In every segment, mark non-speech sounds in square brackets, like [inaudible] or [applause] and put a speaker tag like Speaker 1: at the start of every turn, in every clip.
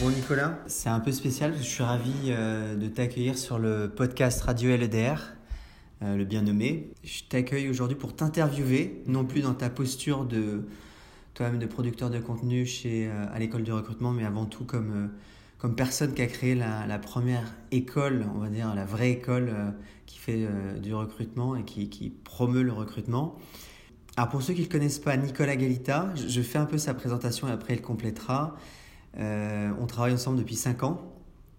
Speaker 1: Bon Nicolas, c'est un peu spécial je suis ravi euh, de t'accueillir sur le podcast Radio LEDR, euh, le bien nommé. Je t'accueille aujourd'hui pour t'interviewer, non plus dans ta posture de toi-même de producteur de contenu chez, euh, à l'école du recrutement, mais avant tout comme, comme personne qui a créé la, première école, on va dire la vraie école qui fait du recrutement et qui, promeut le recrutement. Alors pour ceux qui ne connaissent pas Nicolas Galita, je fais un peu sa présentation et après il complétera. Euh, on travaille ensemble depuis 5 ans.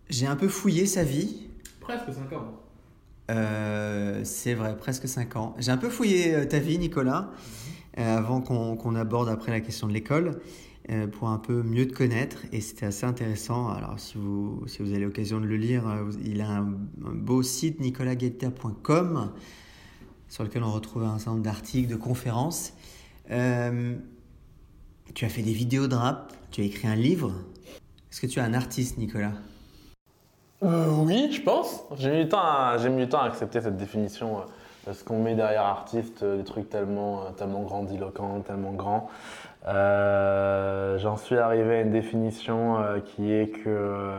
Speaker 1: J'ai un peu fouillé sa vie.
Speaker 2: Presque 5 ans.
Speaker 1: Euh, c'est vrai, presque 5 ans. J'ai un peu fouillé euh, ta vie, Nicolas, mhm. avant qu'on aborde après la question de l'école, pour un peu mieux te connaître. Et c'était assez intéressant. Alors, si vous, si vous avez l'occasion de le lire, il a un, beau site, nicolasguetta.com, sur lequel on retrouve un certain nombre d'articles, de conférences. Tu as fait des vidéos de rap, tu as écrit un livre? Est-ce que tu es un artiste, Nicolas?
Speaker 2: Euh, Oui, je pense. J'ai mis, du temps à, accepter cette définition. Euh, parce qu'on met derrière artiste euh, des trucs tellement, tellement grandiloquents, tellement grands. j'en suis arrivé à une définition qui est que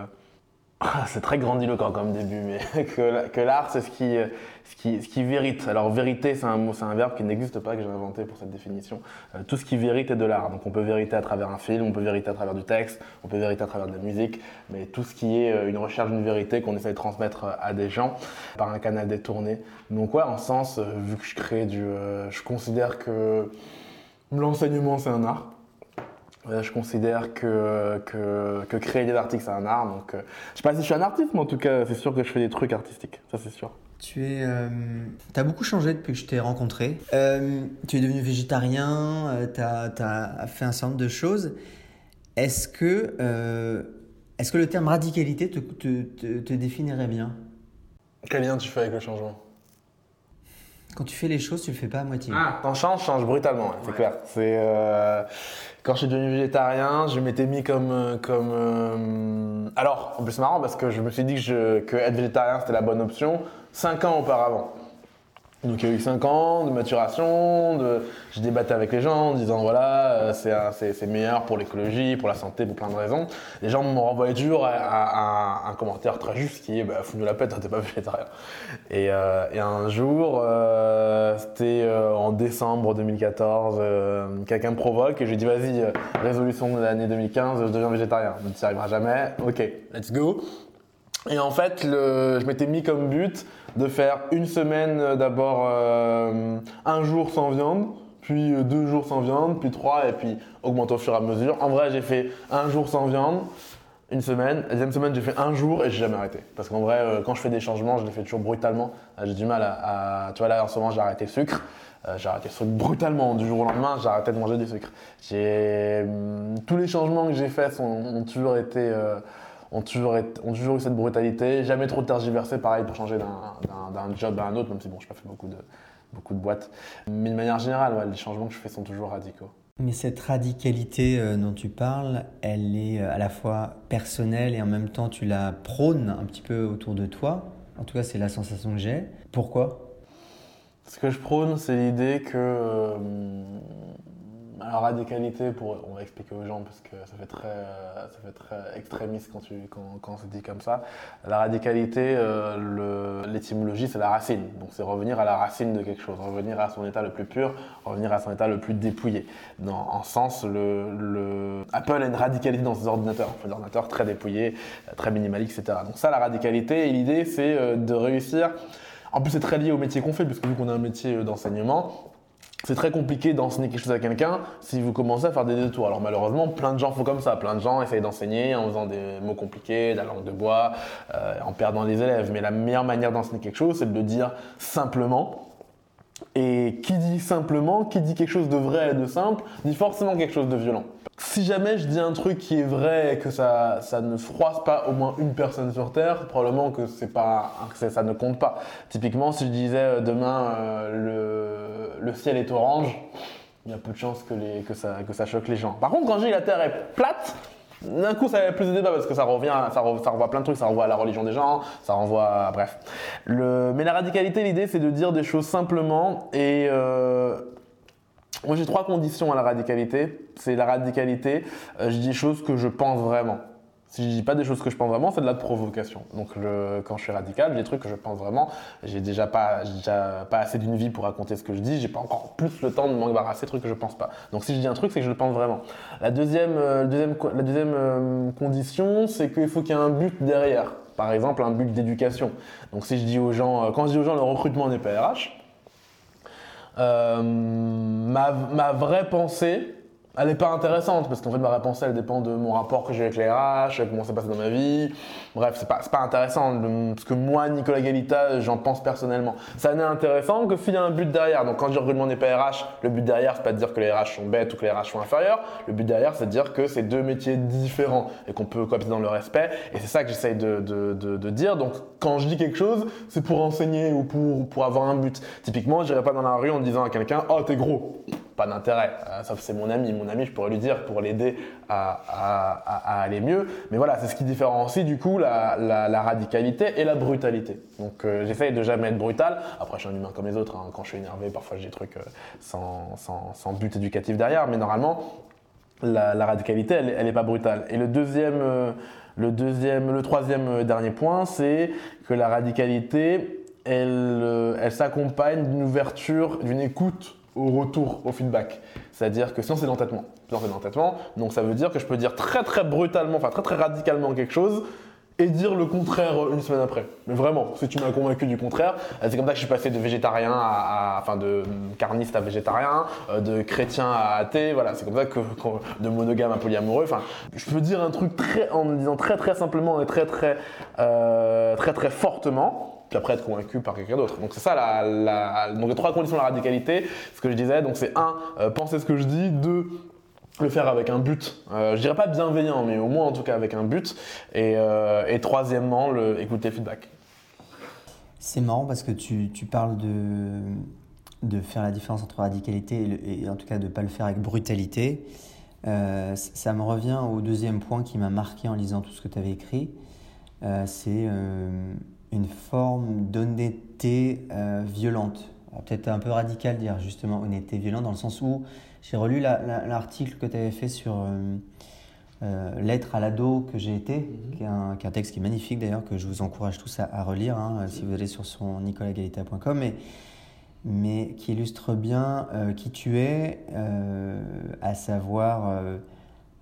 Speaker 2: c'est très grandiloquent comme début, mais [laughs] que, l'art, c'est ce qui, ce, qui, ce qui vérite. Alors, vérité, c'est un mot, c'est un verbe qui n'existe pas, que j'ai inventé pour cette définition. Euh, tout ce qui vérite est de l'art. Donc, on peut vériter à travers un film, on peut vériter à travers du texte, on peut vériter à travers de la musique, mais tout ce qui est euh, une recherche d'une vérité qu'on essaie de transmettre euh, à des gens par un canal détourné. Donc, ouais, en sens, vu que je crée du. je considère que l'enseignement, c'est un art. Euh, je considère que, que, que, créer des articles, c'est un art. Donc, euh, je sais pas si je suis un artiste, mais en tout cas, c'est sûr que je fais des trucs artistiques. Ça, c'est sûr.
Speaker 1: Tu es, euh, as beaucoup changé depuis que je t'ai rencontré. tu es devenu végétarien, tu as, as, fait un certain nombre de choses. Est-ce que, est-ce que le terme radicalité te, te, te, définirait bien?
Speaker 2: Quel lien tu fais avec le changement?
Speaker 1: Quand tu fais les choses, tu le fais pas à moitié.
Speaker 2: Ah, quand je change, je change brutalement, c'est clair. C'est quand je suis devenu végétarien, je m'étais mis comme. Euh, comme euh, Alors, en plus, c'est marrant parce que je me suis dit que, je, que être végétarien c'était la bonne option 5 ans auparavant. Donc il y a eu 5 ans de maturation, de... je avec les gens en disant voilà, euh, c'est meilleur pour l'écologie, pour la santé, pour plein de raisons. Les gens m'ont renvoyé toujours à, un commentaire très juste qui est bah, fous-nous la pète, t'es pas végétarien. Et, euh, et un jour, euh, c'était en décembre 2014, quelqu'un me provoque et je lui dis vas-y, résolution de l'année 2015, je deviens végétarien. Tu n'y arriveras jamais, ok, let's go. Et en fait, je m'étais mis comme but de faire une semaine euh, d'abord euh, un jour sans viande, puis euh, deux jours sans viande, puis trois, et puis augmenter au fur et à mesure. En vrai, j'ai fait un jour sans viande, une semaine. La deuxième semaine, j'ai fait un jour et j'ai jamais arrêté. Parce qu'en vrai, quand je fais des changements, je les fais toujours brutalement. J'ai du mal à, Tu vois, là, en j'ai arrêté le sucre. j'ai arrêté le sucre brutalement. Du jour au lendemain, j'ai arrêté de manger du sucre. Hum, tous les changements que j'ai faits ont toujours été ont toujours, ont toujours eu cette brutalité, jamais trop tergiversé, pareil, pour changer d'un job à un autre, même si bon, je n'ai pas fait beaucoup de, beaucoup de boîtes. Mais de manière générale, les changements que je fais sont toujours radicaux.
Speaker 1: Mais cette radicalité euh, dont tu parles, elle est euh, à la fois personnelle et en même temps tu la prônes un petit peu autour de toi. En tout cas, c'est la sensation que j'ai. Pourquoi?
Speaker 2: Ce que je prône, c'est l'idée que euh, alors radicalité, pour, on va expliquer aux gens parce que ça fait très, ça fait très extrémiste quand, tu, quand, quand on dit comme ça. La radicalité, euh, l'étymologie, c'est la racine. Donc c'est revenir à la racine de quelque chose, revenir à son état le plus pur, revenir à son état le plus dépouillé. Dans, en sens, le, le, Apple a une radicalité dans ses ordinateurs. Des ordinateurs très dépouillés, très minimalistes, etc. Donc ça, la radicalité, l'idée, c'est euh, de réussir. En plus, c'est très lié au métier qu'on fait, puisque vu qu'on a un métier euh, d'enseignement, c'est très compliqué d'enseigner quelque chose à quelqu'un si vous commencez à faire des détours. Alors malheureusement, plein de gens font comme ça. Plein de gens essayent d'enseigner en faisant des mots compliqués, de la langue de bois, euh, en perdant les élèves. Mais la meilleure manière d'enseigner quelque chose, c'est de le dire simplement Et qui dit simplement, qui dit quelque chose de vrai et de simple, dit forcément quelque chose de violent. Si jamais je dis un truc qui est vrai et que ça, ça ne froisse pas au moins une personne sur Terre, probablement que, c'est pas, que ça ne compte pas. Typiquement, si je disais euh, demain euh, le, ciel est orange, il y a peu de chances que ça choque les gens. Par contre, quand je dis la Terre est plate, d'un coup, ça avait plus de débat parce que ça revient, ça, renvoie plein de trucs, ça renvoie à la religion des gens, ça renvoie, à, bref. Mais la radicalité, l'idée, c'est de dire des choses simplement et euh, moi j'ai trois conditions à la radicalité. C'est la radicalité, euh, je dis choses que je pense vraiment. Si je dis pas des choses que je pense vraiment, c'est de la provocation. Donc quand je suis radical, des trucs que je pense vraiment. J'ai déjà pas, déjà pas assez d'une vie pour raconter ce que je dis. J'ai pas encore plus le temps de m'embarrasser de trucs que je pense pas. Donc si je dis un truc, c'est que je le pense vraiment. La deuxième, euh, euh, condition, c'est qu'il faut qu'il y ait un but derrière. Par exemple, un but d'éducation. Donc si je dis aux gens, euh, quand je dis aux gens le recrutement n'est pas RH, ma vraie pensée, elle n'est pas intéressante parce qu'en fait ma réponse elle dépend de mon rapport que j'ai avec les RH, comment ça passe dans ma vie. Bref, c'est pas, pas intéressant parce que moi, Nicolas Galita, j'en pense personnellement. Ça n'est intéressant que s'il y a un but derrière. Donc quand je recrutement n'est pas RH, le but derrière, c'est pas de dire que les RH sont bêtes ou que les RH sont inférieurs. Le but derrière, c'est de dire que c'est deux métiers différents et qu'on peut cohabiter dans le respect. Et c'est ça que j'essaye de, dire. Donc quand je dis quelque chose, c'est pour enseigner ou pour, pour avoir un but. Typiquement, je n'irai pas dans la rue en disant à quelqu'un Oh, t'es gros pas d'intérêt. Euh, sauf c'est mon ami. Mon ami, je pourrais lui dire pour l'aider à, aller mieux. Mais voilà, c'est ce qui différencie du coup la, la, radicalité et la brutalité. Donc euh, j'essaye de jamais être brutal. Après, je suis un humain comme les autres. Hein. Quand je suis énervé, parfois j'ai des trucs euh, sans, but éducatif derrière. Mais normalement, la, radicalité, elle n'est pas brutale. Et le deuxième, le deuxième, le troisième dernier point, c'est que la radicalité, elle, elle s'accompagne d'une ouverture, d'une écoute au retour, au feedback. C'est-à-dire que sinon c'est l'entêtement. Sinon c'est. Donc ça veut dire que je peux dire très très brutalement, enfin très très radicalement quelque chose et dire le contraire une semaine après. Mais vraiment, si tu m'as convaincu du contraire, c'est comme ça que je suis passé de végétarien à, enfin de carniste à végétarien, euh, de chrétien à athée, voilà, c'est comme ça que, de monogame à polyamoureux. Enfin, je peux dire un truc en me disant très très simplement et très euh, très très fortement puis après être convaincu par quelqu'un d'autre. Donc c'est ça la, donc les trois conditions de la radicalité. Ce que je disais, donc c'est un, euh, penser ce que je dis, deux, le faire avec un but, euh, je dirais pas bienveillant, mais au moins en tout cas avec un but, et, euh, et troisièmement, le, écouter le feedback.
Speaker 1: C'est marrant parce que tu, parles de, de faire la différence entre radicalité et, en tout cas de ne pas le faire avec brutalité. Euh, ça me revient au deuxième point qui m'a marqué en lisant tout ce que tu avais écrit. c'est une forme d'honnêteté euh, violente. Peut-être un peu radical dire justement honnêteté violente dans le sens où j'ai relu l'article que tu avais fait sur euh, euh, L'être à l'ado que j'ai été, mhm. qui, est un, texte qui est magnifique d'ailleurs, que je vous encourage tous à, relire hein, si vous allez sur son nicolagalita.com, mais, mais qui illustre bien qui tu es, à savoir,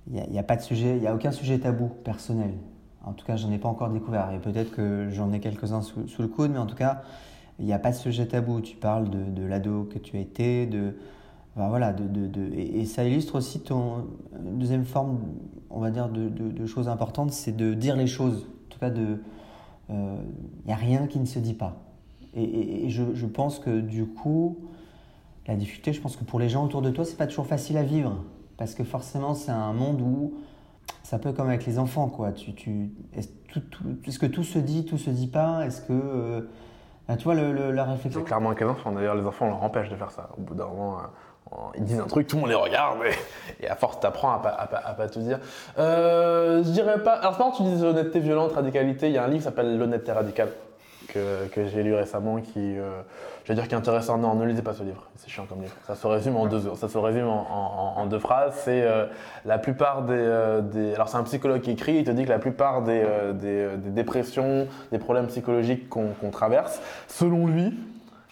Speaker 1: il n'y a, a, pas de sujet, il n'y a aucun sujet tabou personnel. En tout cas, j'en ai pas encore découvert. Et peut-être que j'en ai quelques-uns sous, le coude, mais en tout cas, il n'y a pas de sujet tabou. Tu parles de, l'ado que tu as été, de. voilà, de, et, ça illustre aussi ton deuxième forme, on va dire, de, choses importantes, c'est de dire les choses. En tout cas, il n'y a rien qui ne se dit pas. Et, je, je, pense que du coup, la difficulté, je pense que pour les gens autour de toi, c'est pas toujours facile à vivre. Parce que forcément, c'est un monde où c'est un peu comme avec les enfants, quoi. Tu, tu, est-ce, que tout se dit, tout se dit pas? Est-ce que. Euh, tu vois, le, la réflexion.
Speaker 2: C'est clairement avec les enfants. D'ailleurs, les enfants, on leur empêche de faire ça. Au bout d'un moment, euh, ils disent un truc, tout le monde les regarde, et, à force, t'apprends à pas, à, pas, à pas tout dire. Euh, je dirais pas. Alors, tu dis honnêteté violente, radicalité. Il y a un livre qui s'appelle L'honnêteté radicale que, j'ai lu récemment qui, euh, je vais dire, qui est intéressant. Non, ne lisez pas ce livre, c'est chiant comme livre. Ça se résume en deux, ça se résume en, deux phrases. C'est euh, la plupart des, euh, des alors c'est un psychologue qui écrit, il te dit que la plupart des, des dépressions, des problèmes psychologiques qu'on traverse, selon lui,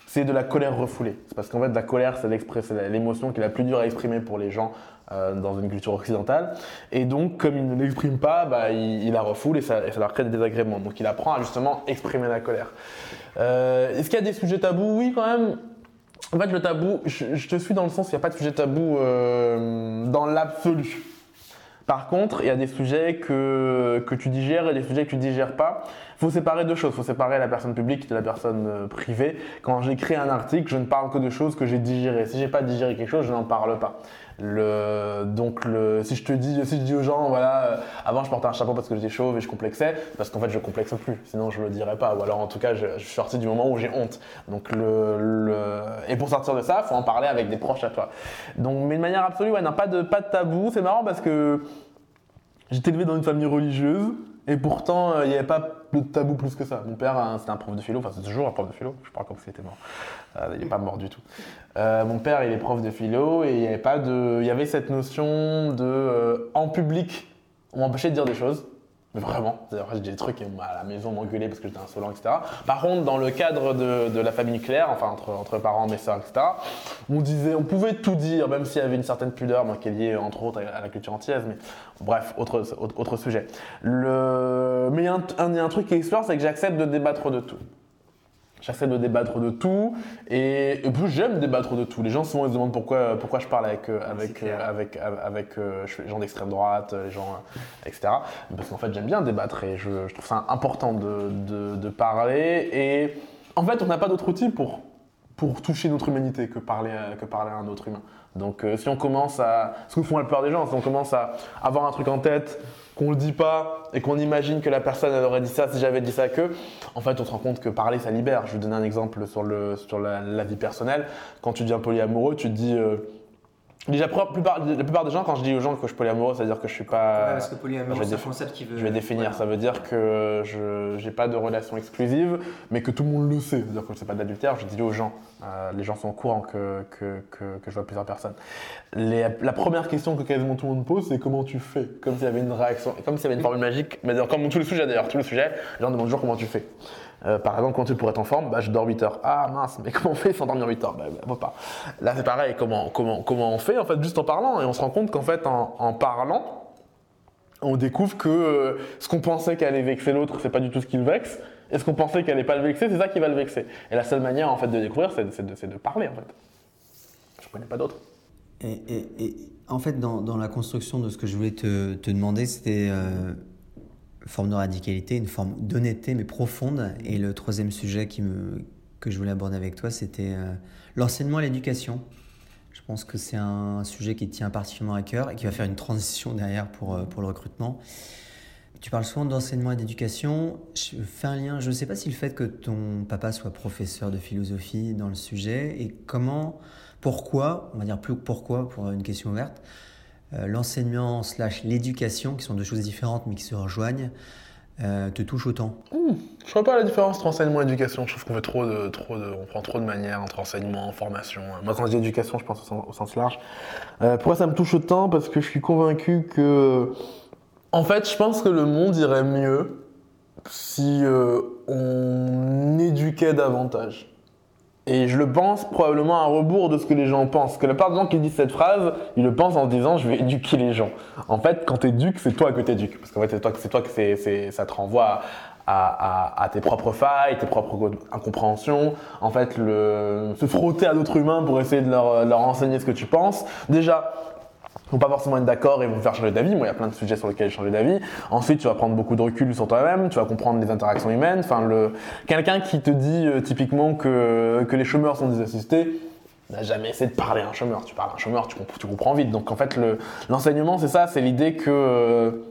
Speaker 2: c'est de la colère refoulée. C'est parce qu'en fait, la colère, c'est l'émotion qui est la plus dure à exprimer pour les gens euh, dans une culture occidentale. Et donc, comme il ne l'exprime pas, bah, il, la refoule et ça, leur crée des désagréments. Donc, il apprend à justement exprimer la colère. Euh, est-ce qu'il y a des sujets tabous? Oui, quand même. En fait, le tabou, je, te suis dans le sens qu'il n'y a pas de sujet tabou euh, dans l'absolu. Par contre, il y a des sujets que, que tu digères et des sujets que tu digères pas. Faut séparer deux choses. Faut séparer la personne publique de la personne euh, privée. Quand j'écris un article, je ne parle que de choses que j'ai digérées. Si j'ai pas digéré quelque chose, je n'en parle pas. Donc, si je te dis, si je dis aux gens, voilà, euh, avant je portais un chapeau parce que j'étais chauve et je complexais, parce qu'en fait je complexe plus, sinon je le dirais pas. Ou alors en tout cas, je, suis sorti du moment où j'ai honte. Donc, et pour sortir de ça, faut en parler avec des proches à toi. Donc, mais de manière absolue, ouais, non, pas de, pas de tabou. C'est marrant parce que j'étais élevé dans une famille religieuse. Et pourtant, euh, il n'y avait pas de tabou plus que ça. Mon père, hein, c'était un prof de philo, enfin c'est toujours un prof de philo, je parle comme s'il était mort. Euh, il n'est pas mort du tout. Euh, mon père, il est prof de philo et il y avait pas de, il y avait cette notion de en public, on m'empêchait de dire des choses. Mais vraiment, d'ailleurs, j'ai des trucs à la maison m'engueuler parce que j'étais insolent, etc. Par contre, dans le cadre de, de la famille Claire, enfin entre, entre parents, mes soeurs, etc., on disait, on pouvait tout dire, même s'il y avait une certaine pudeur, moi, qui est liée entre autres à la culture antillaise, mais bref, autre, autre, sujet. Le... Mais il y, un, y a un truc qui explore, c'est que j'accepte de débattre de tout. J'essaie de débattre de tout et, et plus j'aime débattre de tout. Les gens souvent ils se demandent pourquoi, pourquoi je parle avec, euh, avec, euh, avec, avec, avec euh, les gens d'extrême droite, les gens, etc. Parce qu'en fait j'aime bien débattre et je, je, trouve ça important de, de, de parler. Et en fait on n'a pas d'autre outil pour, pour toucher notre humanité que parler, que parler à un autre humain. Donc euh, si on commence à... Ce que font la plupart des gens, si on commence à avoir un truc en tête, qu'on le dit pas et qu'on imagine que la personne aurait dit ça si j'avais dit ça que, en fait on se rend compte que parler ça libère. Je vais vous donner un exemple sur, la, vie personnelle. Quand tu deviens polyamoureux, tu te dis... Euh, Déjà, la plupart, la plupart des gens, quand je dis aux gens que je suis polyamoureux, c'est-à-dire que je suis pas.
Speaker 1: Ouais, parce que polyamoureux, c'est un concept qui veut.
Speaker 2: Je vais définir.
Speaker 1: Voilà.
Speaker 2: Ça veut dire que je n'ai pas de relation exclusive, mais que tout le monde le sait. C'est-à-dire que c'est pas de l'adultère. Je dis aux gens. Euh, les gens sont au courant que, que, que, que je vois plusieurs personnes. Les, la première question que quasiment tout le monde pose, c'est comment tu fais? Comme s'il y avait une réaction, comme s'il y avait une formule magique. Mais comme tous les sujets d'ailleurs, tous les sujets, les gens demandent toujours comment tu fais. Euh, par exemple, quand tu pourrais être en forme, bah, je dors 8 heures. Ah mince, mais [laughs] comment on fait sans dormir 8 heures? Bah, bah, pas. Là, c'est pareil, comment, comment, comment on fait En fait, juste en parlant? Et on se rend compte qu'en fait, en, parlant, on découvre que euh, ce qu'on pensait qu'allait vexer l'autre, c'est pas du tout ce qui le vexe. Et ce qu'on pensait qu'elle allait pas le vexer, c'est ça qui va le vexer. Et la seule manière en fait de découvrir, c'est de, de, de, parler en fait. Je connais pas d'autre.
Speaker 1: Et, et, et, en fait, dans, dans, la construction de ce que je voulais te, te demander, c'était euh, une forme de radicalité, une forme d'honnêteté, mais profonde. Et le troisième sujet qui me, que je voulais aborder avec toi, c'était euh, l'enseignement et l'éducation. Je pense que c'est un sujet qui tient particulièrement à cœur et qui va faire une transition derrière pour, euh, pour le recrutement. Tu parles souvent d'enseignement et d'éducation. Je fais un lien. Je ne sais pas si le fait que ton papa soit professeur de philosophie dans le sujet et comment, pourquoi, on va dire plus pourquoi pour une question ouverte, l'enseignement slash l'éducation, qui sont deux choses différentes mais qui se rejoignent, euh, te touche autant
Speaker 2: mmh, Je ne vois pas la différence entre enseignement et éducation. Je trouve qu'on fait trop de, trop de, on prend trop de manières entre enseignement, formation. Moi, quand je dis éducation, je pense au sens, au sens large. Euh, pourquoi ça me touche autant? Parce que je suis convaincu que en fait, je pense que le monde irait mieux si euh, on éduquait davantage. Et je le pense probablement à rebours de ce que les gens pensent. Que la part des gens qui disent cette phrase, ils le pensent en se disant je vais éduquer les gens. En fait, quand tu éduques, c'est toi que tu éduques. Parce qu'en fait, c'est toi, toi que c'est, c'est, ça te renvoie à, à, à, tes propres failles, tes propres incompréhensions. En fait, le, se frotter à d'autres humains pour essayer de leur, leur enseigner ce que tu penses. Déjà, vont pas forcément être d'accord et vont faire changer d'avis. Moi, il y a plein de sujets sur lesquels changer d'avis. Ensuite, tu vas prendre beaucoup de recul sur toi-même, tu vas comprendre les interactions humaines. Enfin, le quelqu'un qui te dit euh, typiquement que que les chômeurs sont des assistés n'a jamais essayé de parler à un chômeur. Tu parles à un chômeur, tu, comp tu comprends vite. Donc en fait, l'enseignement, c'est ça, c'est l'idée que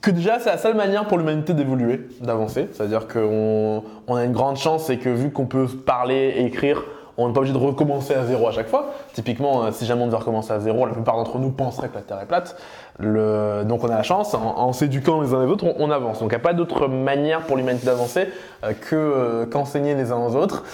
Speaker 2: que déjà c'est la seule manière pour l'humanité d'évoluer, d'avancer. C'est-à-dire qu'on on a une grande chance, c'est que vu qu'on peut parler et écrire on n'est pas obligé de recommencer à zéro à chaque fois. Typiquement, euh, si jamais on devait recommencer à zéro, la plupart d'entre nous penseraient que la Terre est plate. Donc on a la chance, en, s'éduquant les uns les autres, on, avance. Donc il n'y a pas d'autre manière pour l'humanité d'avancer euh, que euh, qu'enseigner les uns aux autres.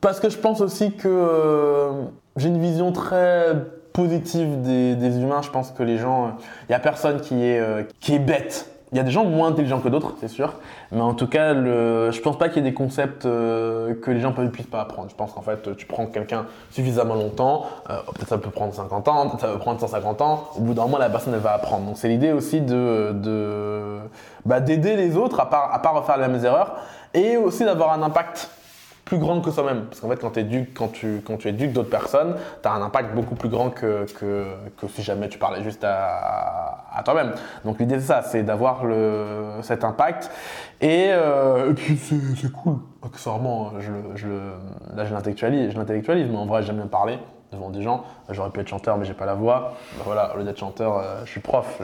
Speaker 2: Parce que je pense aussi que j'ai une vision très positive des, des, humains. Je pense que les gens, il n'y a personne qui est, qui est bête il y a des gens moins intelligents que d'autres, c'est sûr. Mais en tout cas, le, je pense pas qu'il y ait des concepts euh, que les gens ne puissent pas apprendre. Je pense qu'en fait, tu prends quelqu'un suffisamment longtemps, euh, peut-être ça peut prendre 50 ans, peut-être ça peut prendre 150 ans. Au bout d'un moment, la personne, elle va apprendre. Donc c'est l'idée aussi de, de bah, d'aider les autres à pas, à pas refaire les mêmes erreurs et aussi d'avoir un impact plus grande que soi-même. Parce qu'en fait, quand, quand, tu, quand tu éduques d'autres personnes, tu as un impact beaucoup plus grand que, que, que si jamais tu parlais juste à, toi-même. Donc l'idée, c'est ça, c'est d'avoir cet impact. Et, euh, et puis, c'est cool. Accessoirement, je, je, là, je l'intellectualise, mais en vrai, j'aime bien parler devant des gens. J'aurais pu être chanteur, mais j'ai pas la voix. Ben voilà, au lieu d'être chanteur, euh, je suis prof.